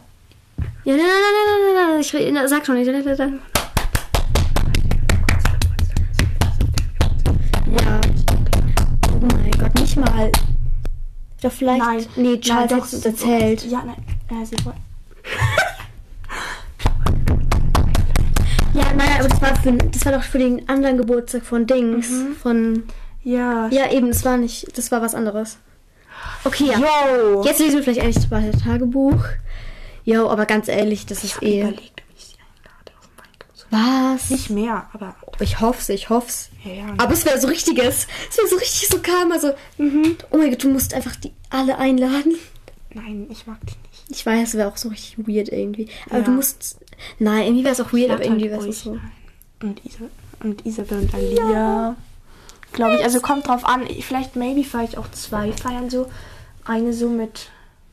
Ja, nein, nein, nein, nein, nein, nein. Ich na, sag schon nicht. Ja. Oh mein Gott, nicht mal. Doch vielleicht. Nein. Nee, Charles Nein, hat es erzählt. Ja, nein. Äh, sie wollte. *laughs* Ja, nein, aber das war, für, das war doch für den anderen Geburtstag von Dings. Mhm. Von. Ja. Ja, eben, das war nicht. Das war was anderes. Okay, ja. Yo. Jetzt lesen wir vielleicht eigentlich das zweite Tagebuch. Jo, aber ganz ehrlich, das ist eh. überlegt, ob ich sie einlade auf Geburtstag. Was? Nicht mehr, aber. Ich hoff's, ich hoff's. Ja, ja. Aber es wäre so richtiges. Es wäre so richtig so calm. Also, oh mein Gott, du musst einfach die alle einladen. Nein, ich mag die nicht. Ich weiß, es wäre auch so richtig weird irgendwie. Aber Ja. du musst. Nein, irgendwie wäre es auch weird, aber irgendwie halt wäre es so. Und, Isa und Isabel und Alia. Glaube ich. Also kommt drauf an. Vielleicht, maybe fahre ich auch zwei feiern so. Eine so mit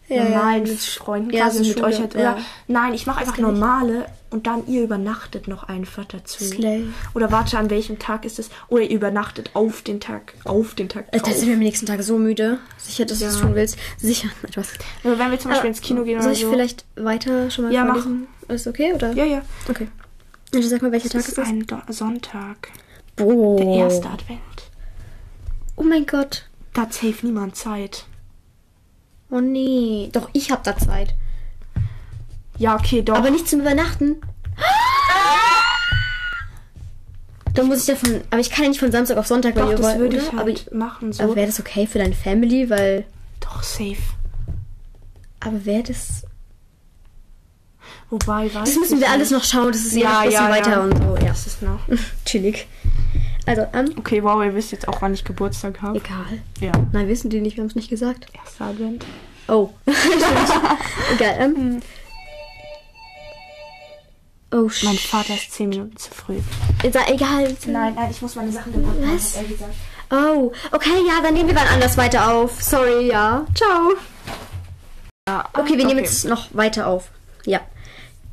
Ja, normalen ja, mit- Freunden ja, quasi so mit Schule, euch halt. Oder ja. nein, ich mache einfach kenn ich. normale und dann ihr übernachtet noch einfach dazu. Slay. Oder warte, an welchem Tag ist es? Oder ihr übernachtet auf den Tag. Auf den Tag. Also, da sind wir am nächsten Tag so müde. Sicher, dass du es Ja. tun willst. Sicher. Spaß. Aber wenn wir zum Beispiel ins Kino gehen Soll oder ich so. vielleicht weiter schon mal Ja, mach. vorlesen? Ist okay, oder? ja, ja. Okay. Also sag mal, welcher Tag Das ist ist das? ein Do Sonntag. Boah. Der erste Advent. Oh mein Gott. Da hat safe niemand Zeit. Oh nee. Doch, ich hab da Zeit. Ja, okay, doch. Aber nicht zum Übernachten. Dann muss ich davon. Aber ich kann ja nicht von Samstag auf Sonntag, weil doch, das würde ich aber, halt machen so. aber wäre das okay für deine Family? Weil. doch, safe. Aber wäre das. Wobei, weiß Das müssen wir alles noch schauen. Das ist ja, Ja, ein bisschen ja, weiter ja. und so. Ja. Das ist noch. *laughs* Chillig. Also, ähm, Okay, wow, ihr wisst jetzt auch, wann ich Geburtstag habe. egal. Ja. Nein, wissen die nicht, wir haben es nicht gesagt. Erster Advent. Oh. *laughs* egal, ähm. Oh, sh Mein Vater ist 10 Minuten zu früh. Ist ja egal. Nein, nein, ich muss meine Sachen. Was? hat er gesagt. Oh, okay, ja, dann nehmen wir wann anders weiter auf. Sorry, ja. Ciao. Ja, Okay, wir nehmen jetzt noch weiter auf. Ja.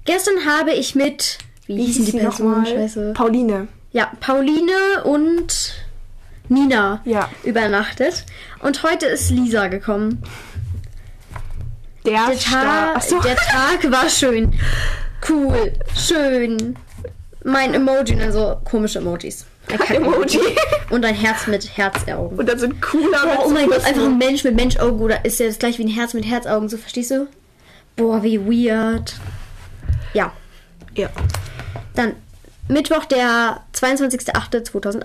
Gestern habe ich mit. Wie, Wie hieß die nochmal? Scheiße. Pauline. Ja, Pauline und Nina Ja. übernachtet. Und heute ist Lisa gekommen. Der, Der Tag, Achso. der Tag *laughs* war schön. Cool. Schön. Mein Emoji und dann so komische Emojis. Ein Emoji. Und ein Herz mit Herzaugen. Und dann so ein cooler Oh, oh mein Gott, einfach ein Mensch mit Menschaugen oder ist ja das gleich wie ein Herz mit Herzaugen, so verstehst du? Boah, wie weird. Ja, Ja. dann Mittwoch, der 22.08.2018.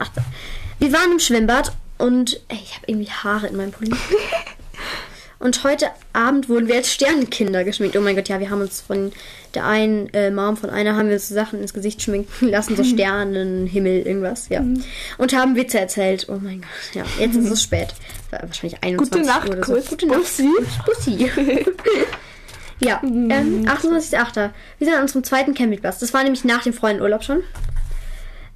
Wir waren im Schwimmbad und ey, ich habe irgendwie Haare in meinem Pulli. *laughs* und heute Abend wurden wir als Sternenkinder geschminkt. Oh mein Gott, ja, wir haben uns von der einen äh, Mom, von einer haben wir uns so Sachen ins Gesicht schminken *laughs* lassen, so *laughs* Sternen, Himmel, irgendwas, ja. Und haben Witze erzählt. Oh mein Gott, ja, jetzt ist es spät. Wahrscheinlich 21 Gute Nacht, Uhr oder so. Gute Nacht. Bussi. Bussi. Ja, *laughs* ähm, 28.8. Wir sind an unserem zweiten Campingplatz. Das war nämlich nach dem Freundenurlaub schon.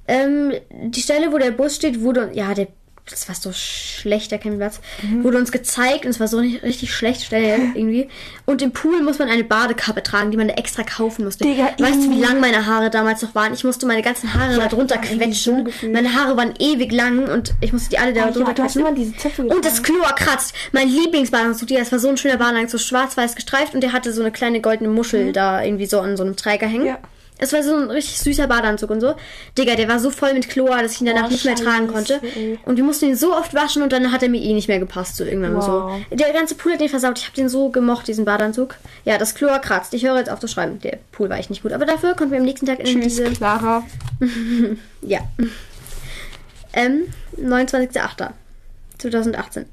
Ähm, die Stelle, wo der Bus steht, wurde, ja, der, das war so schlechter Campingplatz, Mhm. wurde uns gezeigt und es war so eine richtig schlechte Stelle *laughs* irgendwie. Und im Pool muss man eine Badekappe tragen, die man da extra kaufen musste. Digga, weißt du, wie lang meine Haare damals noch waren? Ich musste meine ganzen Haare da drunter so quetschen. meine Haare waren ewig lang und ich musste die alle da Oh, drunter ja, quetschen. Und das. Chlor kratzt. Mein Lieblingsbadeanzug, das war so ein schöner Badeanzug, so schwarz-weiß gestreift und der hatte so eine kleine goldene Muschel da irgendwie so an so einem Träger hängen. Mhm. Ja. Es war so ein richtig süßer Badeanzug und so. Digga, der war so voll mit Chlor, dass ich ihn danach Oh, nicht mehr tragen konnte. ey. Und wir mussten ihn so oft waschen und dann hat er mir eh nicht mehr gepasst, so irgendwann Wow. so. Der ganze Pool hat den versaut. Ich habe den so gemocht, diesen Badeanzug. Ja, das Chlor kratzt. Ich höre jetzt auf zu schreiben. Der Pool war echt nicht gut. Aber dafür konnten wir am nächsten Tag in Tschüss, diese... Clara. *laughs* Ja. Ähm, 29.08.2018.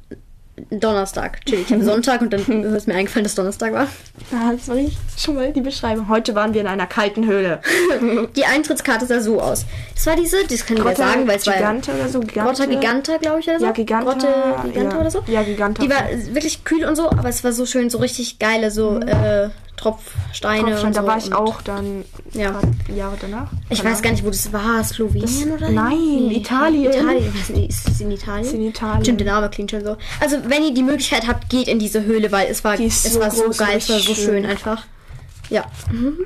Donnerstag. Chill, ich habe Sonntag und dann ist mir eingefallen, dass Donnerstag war. Da soll ich schon mal die Beschreibung. Heute waren wir in einer kalten Höhle. *laughs* Die Eintrittskarte sah so aus. Es war diese, das kann ich ja sagen, weil es war Gigante oder so. Gigante. Grotta Giganta, glaube ich, oder so. Ja, Giganta. Grotte Giganta ja. oder so. Ja, Giganta. Die war wirklich kühl und so, aber es war so schön, so richtig geile, so äh, Tropfsteine Kopfstein, und so. da war ich und auch dann Ja. Jahre danach. Ich weiß gar nicht, wo das war. Slowenien oder? nein, Italien. Italien. Nicht, Ist es in Italien? Ist in Italien. Stimmt, der Name klingt schon so. Also, wenn ihr die Möglichkeit habt, geht in diese Höhle, weil es war, es so war so geil, es war so schön schön. einfach. Ja. Mhm.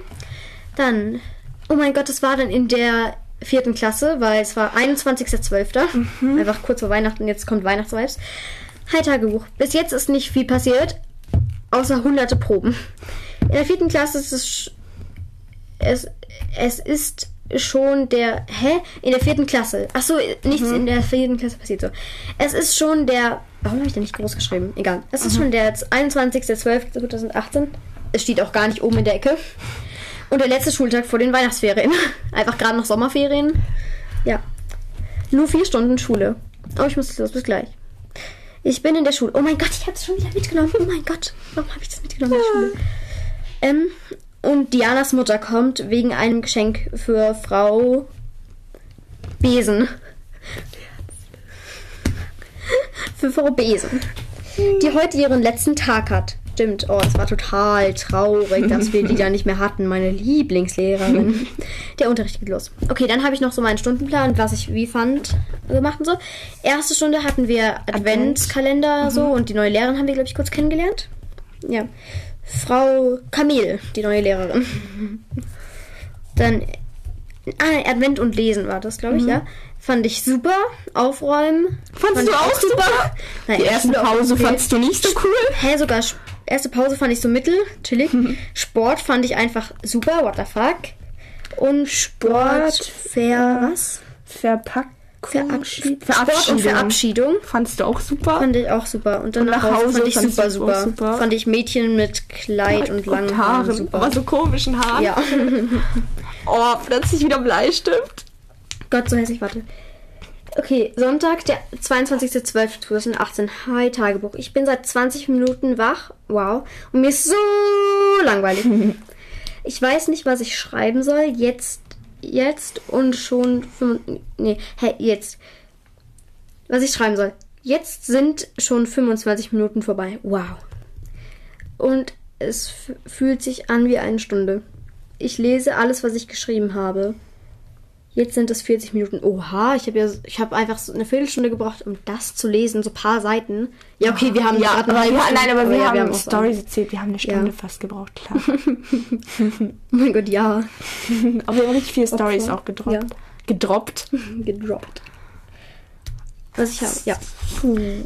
Dann, oh mein Gott, das war dann in der vierten Klasse, weil es war 21.12. Mhm. Einfach kurz vor Weihnachten, jetzt kommt Weihnachtsvibes. Hi Tagebuch. Bis jetzt ist nicht viel passiert, außer hunderte Proben. In der vierten Klasse ist es, es, es ist schon der, hä? In der vierten Klasse. Ach so, nichts Mhm. in der vierten Klasse passiert so. Es ist schon der, warum habe ich da nicht groß geschrieben? Egal. Es Mhm. ist schon der 21.12.2018. Es steht auch gar nicht oben in der Ecke. Und der letzte Schultag vor den Weihnachtsferien. *laughs* Einfach gerade noch Sommerferien. Ja. Nur vier Stunden Schule. Oh, ich muss los. Bis gleich. Ich bin in der Schule. Oh mein Gott, ich habe es schon wieder mitgenommen. Oh mein Gott. Warum habe ich das mitgenommen in der Schule? Ähm, und Dianas Mutter kommt wegen einem Geschenk für Frau Besen. *laughs* Für Frau Besen. Die heute ihren letzten Tag hat. Stimmt, oh, es war total traurig, dass wir die da nicht mehr hatten, meine Lieblingslehrerin. *laughs* Der Unterricht geht los. Okay, dann habe ich noch so meinen Stundenplan, was ich wie fand, gemacht und so. Erste Stunde hatten wir Adventskalender so und die neue Lehrerin haben wir, glaube ich, kurz kennengelernt. Ja. Frau Camille, die neue Lehrerin. Dann ah, Advent und Lesen war das, glaube ich, ja. Fand ich super. Aufräumen. Fandst fand du auch super? Nein, Die erste Pause fandst du nicht so cool? Hä, sogar Sch- erste Pause fand ich so mittel, chillig. Sport fand ich einfach super, what the fuck. Und Sport, Ver, was? Verpackung. Verabschied Verabschiedung. Und Verabschiedung Fandst du auch super? fand ich auch super. Und dann Und nach Hause fand ich super, super. super? Fand ich Mädchen mit Kleid und langen Haaren Haaren. super. Aber so komischen Haaren. ja. *laughs* Oh, plötzlich wieder Bleistift. Gott, so hässlich, warte. Okay, Sonntag, der 22.12.2018. Hi, Tagebuch. Ich bin seit 20 Minuten wach. Wow. Und mir ist so langweilig. *laughs* Ich weiß nicht, was ich schreiben soll. Jetzt, jetzt und schon. Nee, hä, jetzt. Was ich schreiben soll. Jetzt sind schon 25 Minuten vorbei. Wow. Und es fühlt sich an wie eine Stunde. Ich lese alles, was ich geschrieben habe. Jetzt sind es 40 Minuten. Oha, ich habe ja, ich habe einfach so eine Viertelstunde gebraucht, um das zu lesen, so ein paar Seiten. Ja, okay, wir haben Ja, aber wir, nein, aber wir ja, haben, auch Stories erzählt. Wir haben eine Stunde Ja. fast gebraucht, *laughs* klar. Oh mein Gott, ja. *laughs* aber wir haben richtig viele Stories Opfer. auch gedroppt. Ja. Gedroppt. *laughs* Gedroppt. Was ich habe, ja.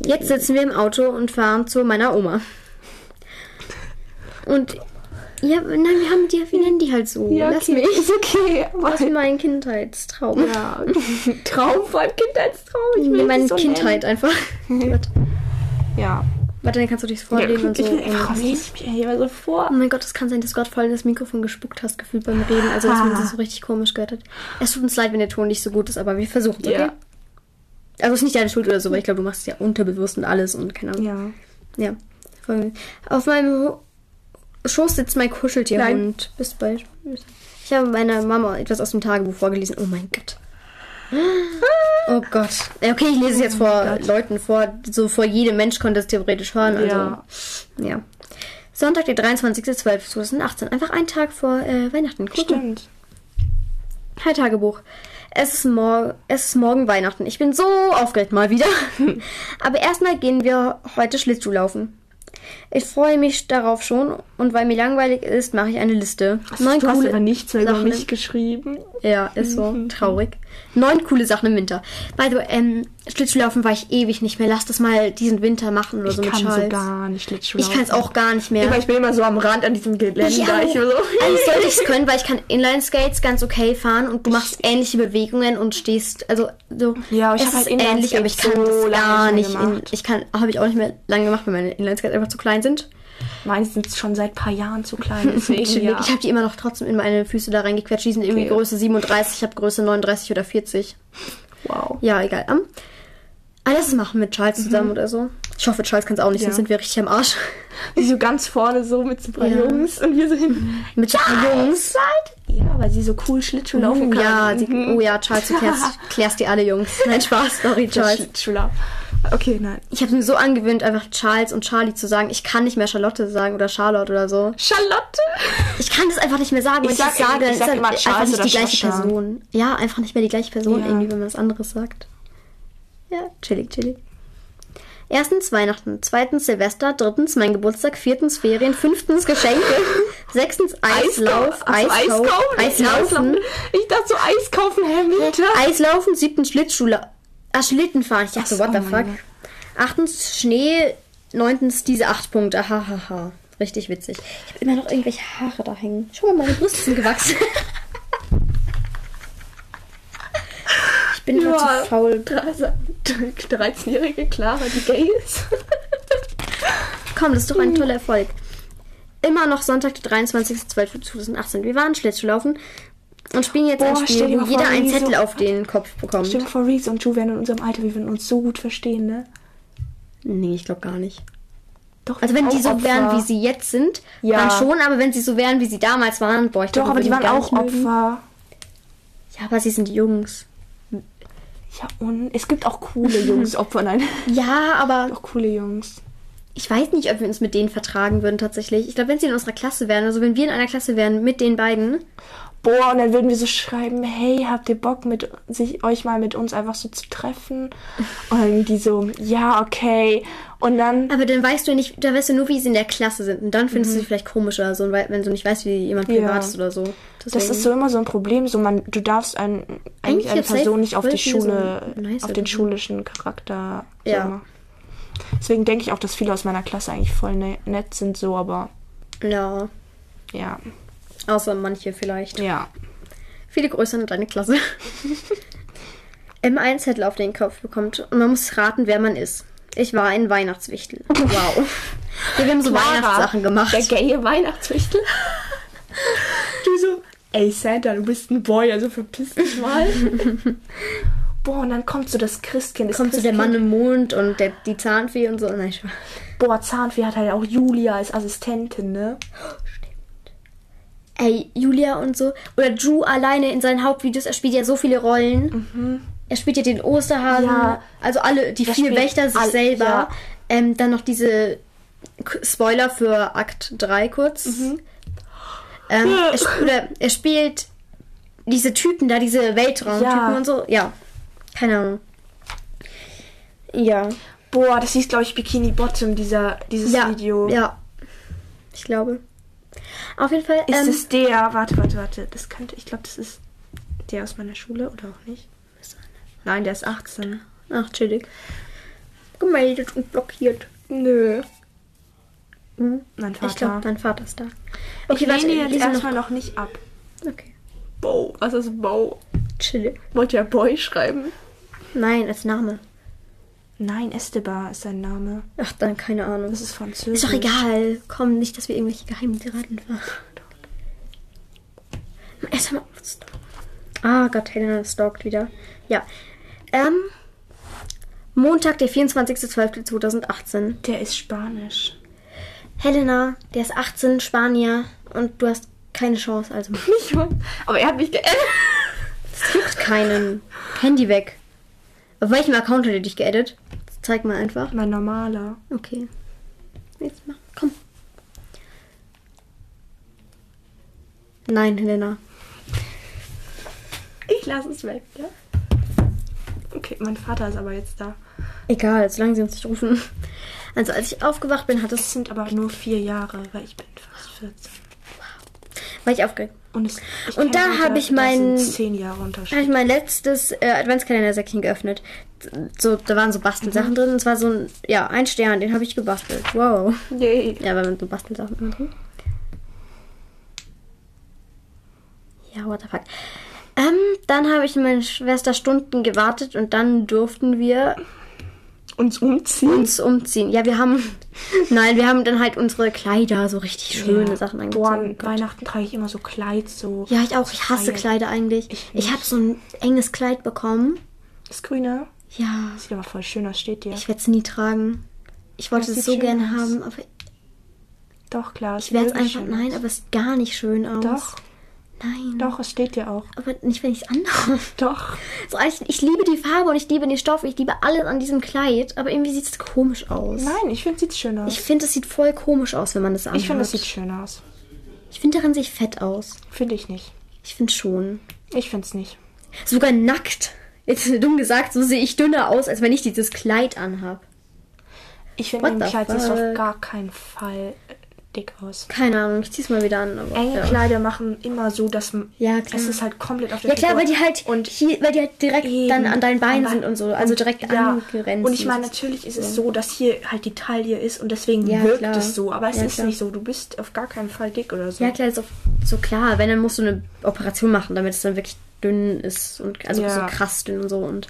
Jetzt sitzen wir im Auto und fahren zu meiner Oma. Und ja, nein, wir haben die, wir nennen die halt so. Lass mich. Ist *laughs* okay. Das ist mein Kindheitstraum. ja, *laughs* Traum, vor allem Kindheitstraum. Ich will meine so Kindheit einfach. *laughs* Warte, nennen. Ja. warte, dann kannst du dich vorlesen und so. Ich, will, Und- ich mich hier immer so vor. Oh mein Gott, es kann sein, dass gerade voll in das Mikrofon gespuckt hast, gefühlt beim Reden. Also, dass man das so richtig komisch gehört hat. Es tut uns leid, wenn der Ton nicht so gut ist, aber wir versuchen es, okay? Ja. Also, es ist nicht deine Schuld oder so, weil ich glaube, du machst es ja unterbewusst und alles und keine Ahnung. Ja. Ja. Auf meinem Schoß sitzt mein Kuscheltierhund. Bis bald. Ich habe meiner Mama etwas aus dem Tagebuch vorgelesen. Oh mein Gott. Oh Gott. Okay, ich lese es jetzt vor Leuten vor. So vor jedem Mensch konnte es theoretisch hören. Also, Ja. ja. Sonntag, der 23.12.2018. Einfach ein Tag vor äh, Weihnachten. Guck mal. Stimmt. Hi Tagebuch. Es ist, mor es ist morgen Weihnachten. Ich bin so aufgeregt mal wieder. *laughs* Aber erstmal gehen wir heute Schlittschuh laufen. Ich freue mich darauf schon und weil mir langweilig ist, mache ich eine Liste. Neun du hast coole aber nichts mehr über Sachen mich im- geschrieben. Ja, ist so *laughs* traurig. Neun coole Sachen im Winter. By the way, ähm, Schlittschuhlaufen war ich ewig nicht mehr. Lass das mal diesen Winter machen oder Ich so mit kann Charles. so gar nicht Schlittschuh ich kann es auch gar nicht mehr. Immer, ich bin immer so am Rand an diesem Geländer. Ich auch. Ich bin so, Eigentlich sollte ich es *laughs* können, weil ich kann Inline-Skates ganz okay fahren und du machst ähnliche Bewegungen und stehst, also so. Ja, aber ich es hab halt ähnlich, aber ich kann so das gar nicht. In, ich kann, habe ich auch nicht mehr lange gemacht, weil meine Inline-Skates einfach zu klein sind. Sind schon seit ein paar Jahren zu klein. *laughs* Deswegen, ja. Ich habe die immer noch trotzdem in meine Füße da reingequetscht. Die sind irgendwie Okay. Größe 37, ich habe Größe 39 oder 40. Wow. Ja, egal. Um, alles machen mit Charles zusammen oder so. Ich hoffe, Charles kann es auch nicht, Mhm. Ja. sonst sind wir richtig am Arsch. *laughs* Die so ganz vorne so mit so ein paar Ja. Jungs und wir so hinten. *laughs* Mit so paar Jungs. Ja, weil sie so cool Schlittschuh laufen Oh kann. ja, die, Mhm. oh ja, Charles, du klärst, klärst die alle Jungs. Nein, Spaß, sorry, Charles. Schlittschuhlauf. Okay, nein. Ich habe mir so angewöhnt, einfach Charles und Charlie zu sagen. Ich kann nicht mehr Charlotte sagen oder Charlotte oder so. Charlotte! Ich kann das einfach nicht mehr sagen. Wenn Ich ich, sag das sage, ich sag immer einfach Charles nicht oder die gleiche Sascha. Person. Ja, einfach nicht mehr die gleiche Person Ja. irgendwie, wenn man was anderes sagt. Ja, chillig, chillig. Erstens Weihnachten, zweitens Silvester, drittens mein Geburtstag, viertens Ferien, fünftens Geschenke, *laughs* sechstens Eislauf, Eiskaufen. Eislaufen, Ich dachte so Eiskaufen, Herr Winter. Eislaufen, siebtens Schlittschuhle, ah, Schlittenfahren. Ich dachte, Ach so, what the oh fuck. mein Gott. Achtens Schnee, neuntens diese acht Punkte, hahaha. Richtig witzig. Ich habe immer noch irgendwelche Haare da hängen. Schau mal, meine Brüste sind gewachsen. *laughs* ich bin Ja. zu faul. *laughs* 13-jährige Clara, die gay ist. *laughs* Komm, das ist doch ein toller Erfolg. Immer noch Sonntag, der 23.12.2018. Wir waren Schlittschuhlaufen und spielen jetzt ein Boah, stell Spiel, wo jeder einen Zettel auf den Kopf bekommt. Stell dir vor, Reese und Ju wären in unserem Alter, wir würden uns so gut verstehen, ne? Nee, ich glaube gar nicht. Doch, Also wenn die so auch wären, Opfer. wie sie jetzt sind, Ja. dann schon, aber wenn sie so wären, wie sie damals waren, boah, ich Doch, glaub, aber die waren auch nicht mögen. Opfer. Ja, aber sie sind Jungs. Ja, und es gibt auch coole Jungs, *laughs* Opfer, nein. Ja, aber Auch coole Jungs. ich weiß nicht, ob wir uns mit denen vertragen würden tatsächlich. Ich glaube, wenn sie in unserer Klasse wären, also wenn wir in einer Klasse wären mit den beiden, Boah, und dann würden wir so schreiben, hey, habt ihr Bock, mit sich euch mal mit uns einfach so zu treffen? Und die so, ja, okay. Und dann, aber dann weißt du nicht, da weißt du nur, wie sie in der Klasse sind. Und dann findest du sie vielleicht komisch oder so, wenn du nicht weißt, wie jemand Mhm. Ja. privat ist oder so. das Deswegen- ist so immer so ein Problem, so man, du darfst ein, Eigentlich eigentlich eine Person nicht auf die so Schule, nice auf den so. schulischen Charakter. so Ja. immer. Deswegen denke ich auch, dass viele aus meiner Klasse eigentlich voll ne nett sind, so, aber Ja, ja, außer manche vielleicht. ja. Viele Grüße an deine Klasse. *laughs* Emma einen Zettel auf den Kopf bekommt und man muss raten, wer man ist. Ich war ein Weihnachtswichtel. Wow. Wir haben so *laughs* Weihnachtssachen gemacht. Der gaye Weihnachtswichtel. du so, ey Santa, du bist ein Boy, also verpiss dich mal. *laughs* Boah, und dann kommt so das Christkind. Das Kommt so der Mann im Mond und der, die Zahnfee und so. Nein, Spaß. Boah, Zahnfee hat halt auch Julia als Assistentin, ne? *gasps* Ey, Julia und so. Oder Drew alleine in seinen Hauptvideos. Er spielt ja so viele Rollen. Er spielt ja den Osterhasen. Ja. Also alle, die Er vier Wächter sich all- selber. ja. Ähm, dann noch diese Spoiler für Akt 3 kurz. Ähm, er, sp oder er spielt diese Typen da, diese Weltraumtypen Ja. und so. Ja. Keine Ahnung. Ja. Boah, das hieß, glaube ich, Bikini Bottom, dieser, dieses Ja. Video. Ja. Ich glaube. Auf jeden Fall. Ist ähm, es der? Warte, warte, warte. Das könnte, ich glaube, das ist der aus meiner Schule oder auch nicht. Nein, der ist 18. Ach, chillig. Gemeldet und blockiert. Nö. Mhm. Mein Vater. Ich glaube, dein Vater ist da. okay, ich lehne jetzt erstmal noch nicht ab. noch. Okay. Bo. Was ist Bo? Chillig. Wollt ihr Boy schreiben? Nein, als Name. Nein, Esteban ist sein Name. Ach, dann keine Ahnung. Das ist französisch. Ist doch egal. Komm, nicht, dass wir irgendwelche Geheimnisse raten. Erst mal. Ah Gott, Helena stalkt wieder. Ja. Ähm. Montag, der 24.12.2018. Der ist Spanisch. Helena, der ist 18, Spanier. Und du hast keine Chance, also. *laughs* Aber er hat mich geändert. Es juckt keinen. Handy weg. Auf welchem Account hat er dich geedit? Zeig mal einfach. Mein normaler. Okay. Jetzt mach. Komm. Nein, Helena. Ich lasse es weg, ja? Okay, mein Vater ist aber jetzt da. Egal, solange sie uns nicht rufen. Also als ich aufgewacht bin, hat Es es, sind aber nur vier Jahre, weil ich bin fast 14. war ich aufgeregt. Und, es, Und da Leute, hab ich mein- habe ich mein letztes äh, Adventskalender-Säckchen geöffnet. So, da waren so Bastelsachen drin. Und zwar so ein, ja, ein Stern, den habe ich gebastelt. Wow. Yay. Ja, weil man so Bastelsachen immer drin. Ja, what the fuck. Ähm, dann habe ich in meine Schwester Stunden gewartet und dann durften wir Uns umziehen. uns umziehen. Ja, wir haben. *laughs* Nein, wir haben dann halt unsere Kleider, so richtig schöne Ja. Sachen Boah, angezogen. an Weihnachten trage ich immer so Kleid, so. Ja, ich auch. Ich hasse. Kleider eigentlich. Ich Ich, habe so ein enges Kleid bekommen. Das Grüne. Ja, Sieht aber voll schön aus, steht dir. ich werde es nie tragen. Ich wollte es so gerne haben, aber Doch, klar. ich werde es einfach. Nein, aber es sieht gar nicht schön aus. Doch, Nein. doch, es steht dir auch. Aber nicht, wenn ich es anhabe. Doch. So, eigentlich, ich liebe die Farbe und ich liebe den Stoff. Ich liebe alles an diesem Kleid. Aber irgendwie sieht es komisch aus. Nein, ich finde, sieht schön aus. Ich finde, es sieht voll komisch aus, wenn man das anhat. Ich finde, es sieht schön aus. Ich finde, darin sehe ich fett aus. Finde ich nicht. Ich finde schon. Ich finde es nicht. Sogar nackt. Jetzt *laughs* dumm gesagt, so sehe ich dünner aus, als wenn ich dieses Kleid anhab. Ich finde, the Kleid siehst du auf gar keinen Fall dick aus. Keine Ahnung, ich zieh's mal wieder an. Aber, Enge ja. Kleider machen immer so, dass Ja, klar. es ist halt komplett auf der Ja klar, weil die halt und hier, weil die halt direkt Eben. dann an deinen Beinen sind und so, also direkt ja. angegrenzt. Und ich meine, natürlich ist es so, dass hier halt die Taille ist und deswegen Ja, wirkt klar. es so. Aber es ist klar. nicht so. Du bist auf gar keinen Fall dick oder so. Ja klar, ist auch so klar. Wenn, dann musst du eine Operation machen, damit es dann wirklich dünn ist und also so krass dünn und so. Und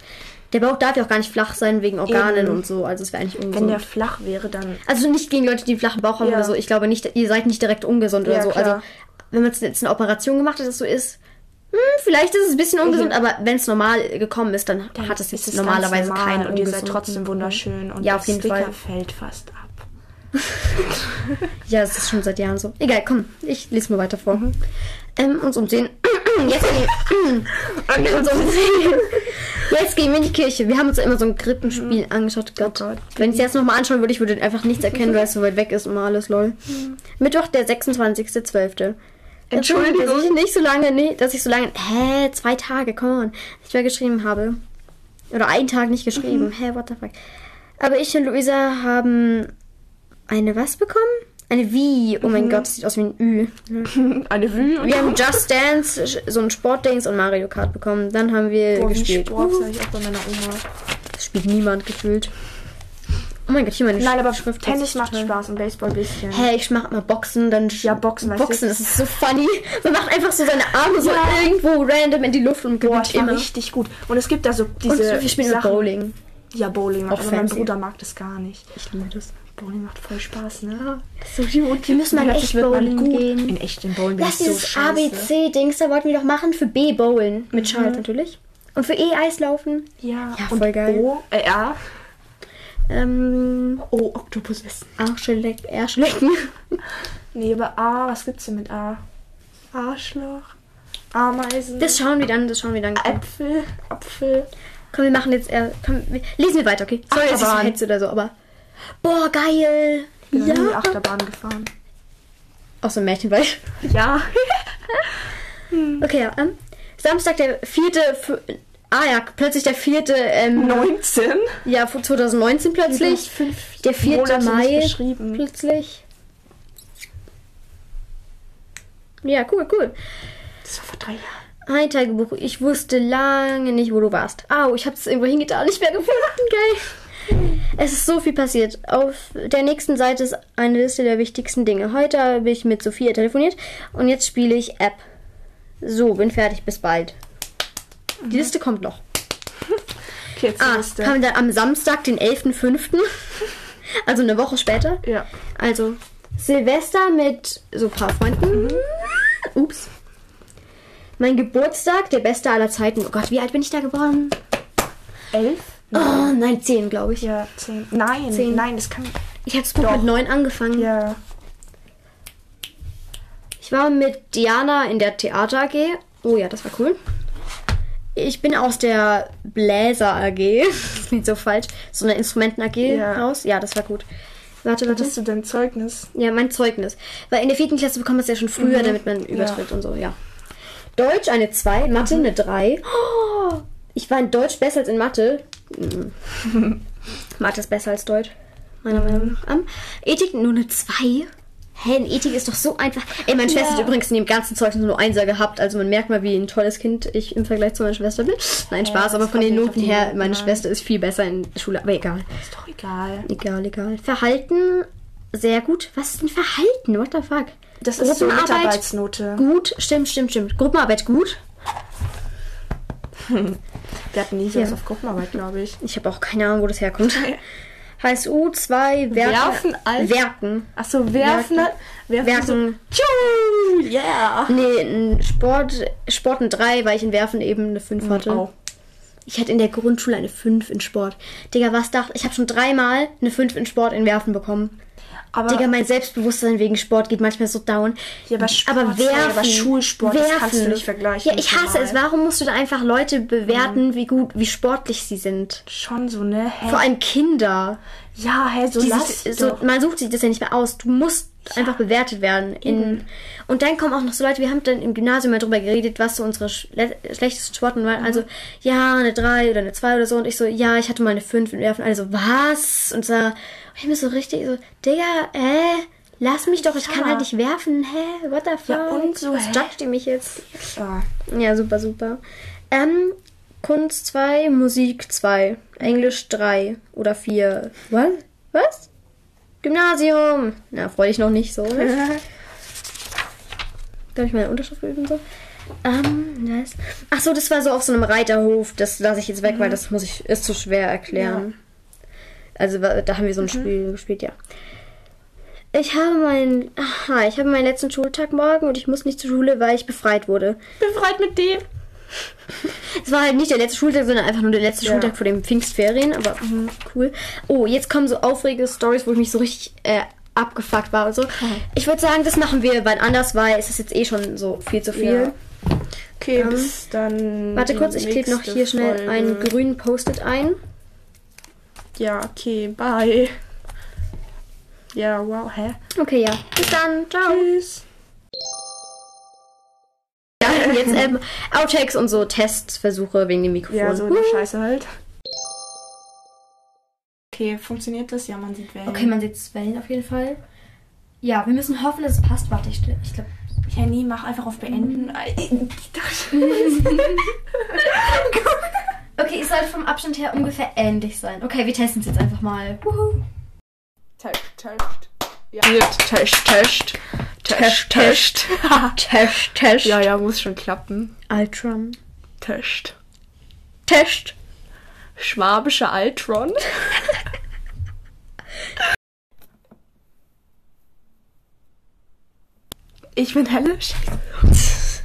der Bauch darf ja auch gar nicht flach sein wegen Organen Eben. und so. Also es wäre eigentlich ungesund. Wenn der flach wäre, dann. Also nicht gegen Leute, die einen flachen Bauch haben Ja. oder so. Ich glaube nicht, ihr seid nicht direkt ungesund Ja, oder so. klar. Also wenn man jetzt eine Operation gemacht hat, dass es so ist, hm, vielleicht ist es ein bisschen ungesund, Mhm. aber wenn es normal gekommen ist, dann, dann hat es jetzt normalerweise normal keinen Und ihr seid trotzdem wunderschön. Und Ja, das auf jeden Sticker Fall. fällt fast ab. *laughs* Ja, das ist schon seit Jahren so. Egal, komm, ich lese mal weiter vor. Mhm. Ähm, uns umsehen. *clears throat* Jetzt gehen, *clears throat* uns umsehen. Jetzt gehen wir in die Kirche. Wir haben uns immer so ein Krippenspiel angeschaut. Gott. Mhm. Oh Gott. Wenn ich es jetzt nochmal anschauen würde, ich würde einfach nichts erkennen, weil es so weit weg ist und mal alles lol. Mhm. Mittwoch, der 26.12. Entschuldigung. Dass ich nicht so lange, nee, dass ich so lange, hä, zwei Tage, come on, nicht mehr geschrieben habe. Oder einen Tag nicht geschrieben. Mhm. Hä, what the fuck. Aber ich und Luisa haben eine was bekommen? Eine Wie. Oh mein Mhm. Gott, das sieht aus wie ein Ü. *laughs* Eine und Wir haben Just Dance, so ein Sportdings und Mario Kart bekommen. Dann haben wir Boah, wie gespielt. Sport, sag ich auch bei meiner Oma. Das spielt niemand gefühlt. Oh mein Gott, hier meine Nein, aber Schrift. Tennis macht total- Spaß und Baseball ein bisschen. Hä, ich mach mal Boxen, dann Ja, Boxen? Boxen, das ist so funny. Man macht einfach so seine Arme so Ja. irgendwo random in die Luft und Boah, gewinnt ich war immer. richtig gut. Und es gibt da so Und diese wir spielen Sachen. Bowling. Ja, Bowling. Auch aber mein. Bruder mag das gar nicht. Ich liebe das. Bowling macht voll Spaß, ne? So Wir müssen mal in echt Bowling gehen. In echt in Bowling Lass ist so dieses scheiße. ABC-Dings, da wollten wir doch machen für B Bowlen. Mit Charles natürlich. Und für E Eislaufen. Ja, Ja, und voll geil. O, äh, R. Ähm, O, Oktopus essen. Arschleck, Arschlecken. *laughs* Nee, aber A, was gibt's denn mit A? Arschloch. Ameisen. Das schauen wir dann, das schauen wir dann. Äpfel. Apfel. Komm, wir machen jetzt eher. Komm, wir, lesen wir weiter, okay? Sorry, dass ich so hetze oder so, aber. Boah, geil! Ich noch nie Ja. Achterbahn gefahren. Auch so ein Märchenwald. Ja. *laughs* Okay, ja. Ähm, Samstag, der vierte. Ah ja, plötzlich der vierte. Ähm, 19? ja, von 2019 Du hast plötzlich. fünf Der vierte Mai geschrieben. plötzlich. Ja, cool, cool. Das war vor drei Jahren. Ein Tagebuch. Ich wusste lange nicht, wo du warst. Au, ich hab's irgendwo hingetan, nicht mehr gefunden. Geil. Es ist so viel passiert. Auf der nächsten Seite ist eine Liste der wichtigsten Dinge. Heute habe ich mit Sophia telefoniert und jetzt spiele ich App. So, bin fertig. Bis bald. Die Liste kommt noch. Okay, jetzt Ah, Liste. dann am Samstag, den 11.05. Also eine Woche später. Ja. Also Silvester mit so ein paar Freunden. Mhm. Ups. Mein Geburtstag, der beste aller Zeiten. Oh Gott, wie alt bin ich da geworden? Elf? Oh, nein, zehn, glaube ich. Ja, zehn. Nein, Zehn. nein, das kann. Ich habe das Buch Doch. mit neun angefangen. Ja. Ich war mit Diana in der Theater AG. Oh ja, das war cool. Ich bin aus der Bläser AG. *laughs* Das klingt so falsch. So eine Instrumenten AG Ja. raus. Ja, das war gut. Warte, warte. Hattest du dein Zeugnis? Ja, mein Zeugnis. Weil in der vierten Klasse bekommt man es ja schon früher, Mhm. damit man übertritt und so, ja. Deutsch eine 2, Mathe eine 3. Oh, ich war in Deutsch besser als in Mathe. Mhm. Mathe ist besser als Deutsch. Meiner Meinung nach. Ähm, Ethik nur eine 2. Hä, in Ethik ist doch so einfach. Ey, meine Schwester hat übrigens in dem ganzen Zeugnis nur Einser gehabt. Also man merkt mal, wie ein tolles Kind ich im Vergleich zu meiner Schwester bin. Nein, Spaß, das aber von den Noten her, meine an. Schwester ist viel besser in der Schule. Aber egal. Ist doch egal. Egal, egal. Verhalten, sehr gut. Was ist denn Verhalten? What the fuck? Das ist so Gruppenarbeit. Gut, stimmt, stimmt, stimmt. Gruppenarbeit gut. *laughs* Wir hatten nie sowas Ja. auf Gruppenarbeit, glaube ich. Ich habe auch keine Ahnung, wo das herkommt. *laughs* HSU 2 Werken. Werfen als- Werken. Achso, werfen. Werken. Werfen. Werken. So, yeah. Nee, in Sport, Sport ein 3, weil ich in Werfen eben eine 5 hatte. Oh. Ich hatte in der Grundschule eine 5 in Sport. Digga, was dachte ich? habe schon dreimal eine 5 in Sport in Werfen bekommen. Aber, Digga, mein Selbstbewusstsein wegen Sport geht manchmal so down. Ja, aber Sport, aber werfen, aber Schulsport, das kannst du nicht vergleichen Ja, ich hasse es. normal. Warum musst du da einfach Leute bewerten, wie gut, wie sportlich sie sind? schon so, ne? Hä? Vor allem Kinder. ja, hä, so Die lass so, man sucht sich das ja nicht mehr aus. Du musst einfach bewertet werden. In, und dann kommen auch noch so Leute, wir haben dann im Gymnasium mal drüber geredet, was so unsere schle schlechtesten Sporten waren. Also, ja, eine 3 oder eine 2 oder so. Und ich so, ja, ich hatte mal eine 5 in Werfen. Also, was? Und so, und ich mir so richtig so, Digga, hä? Lass mich doch, ich kann Ja. halt nicht werfen. Hä? What the fuck? Ja, und so, Was judgt ihr mich jetzt? Ah, Ja, super, super. Ähm, Kunst 2, Musik 2, Englisch 3 oder 4. Was? Was? Gymnasium. Na, freu dich noch nicht so. Ne? *laughs* Darf ich meine Unterschrift üben so? Ähm, nice. Ach so, das war so auf so einem Reiterhof. Das lasse ich jetzt weg, weil das muss ich, ist zu schwer erklären. Also wa- da haben wir so ein Spiel gespielt, ja. Ich habe meinen, aha, ich habe meinen letzten Schultag morgen und ich muss nicht zur Schule, weil ich befreit wurde. befreit mit dem. Es war halt nicht der letzte Schultag, sondern einfach nur der letzte Ja. Schultag vor den Pfingstferien, aber mhm, cool. Oh, jetzt kommen so aufregende Stories, wo ich mich so richtig äh, abgefuckt war und so. Ich würde sagen, das machen wir, weil anders war, ist es jetzt eh schon so viel zu viel. Ja. Okay, bis dann. Warte kurz, ich klebe noch hier schnell Folge. einen grünen Post-it ein. Ja, okay, bye. Ja, wow, hä? Okay, ja. Bis dann. Ciao. Tschüss. Ja, *laughs* jetzt ähm, Outtakes und so Testversuche wegen dem Mikrofon. Ja, so eine Scheiße halt. Okay, funktioniert das? Ja, man sieht Wellen. Okay, man sieht Wellen auf jeden Fall. Ja, wir müssen hoffen, dass es passt. Warte, ich, ich glaube. Ja, nee, mach einfach auf Beenden. Ich dachte- *laughs* Okay, es sollte vom Abstand her ungefähr ähnlich sein. Okay, wir testen es jetzt einfach mal. Wuhu. Test, Test. Ja. Test, Test. Test, Test. *laughs* Test, Test. Ja, ja, muss schon klappen. Altron. Test. Test. Schwabische Altron. *laughs* ich bin helle *laughs* Scheiße.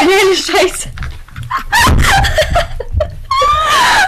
helle Scheiße.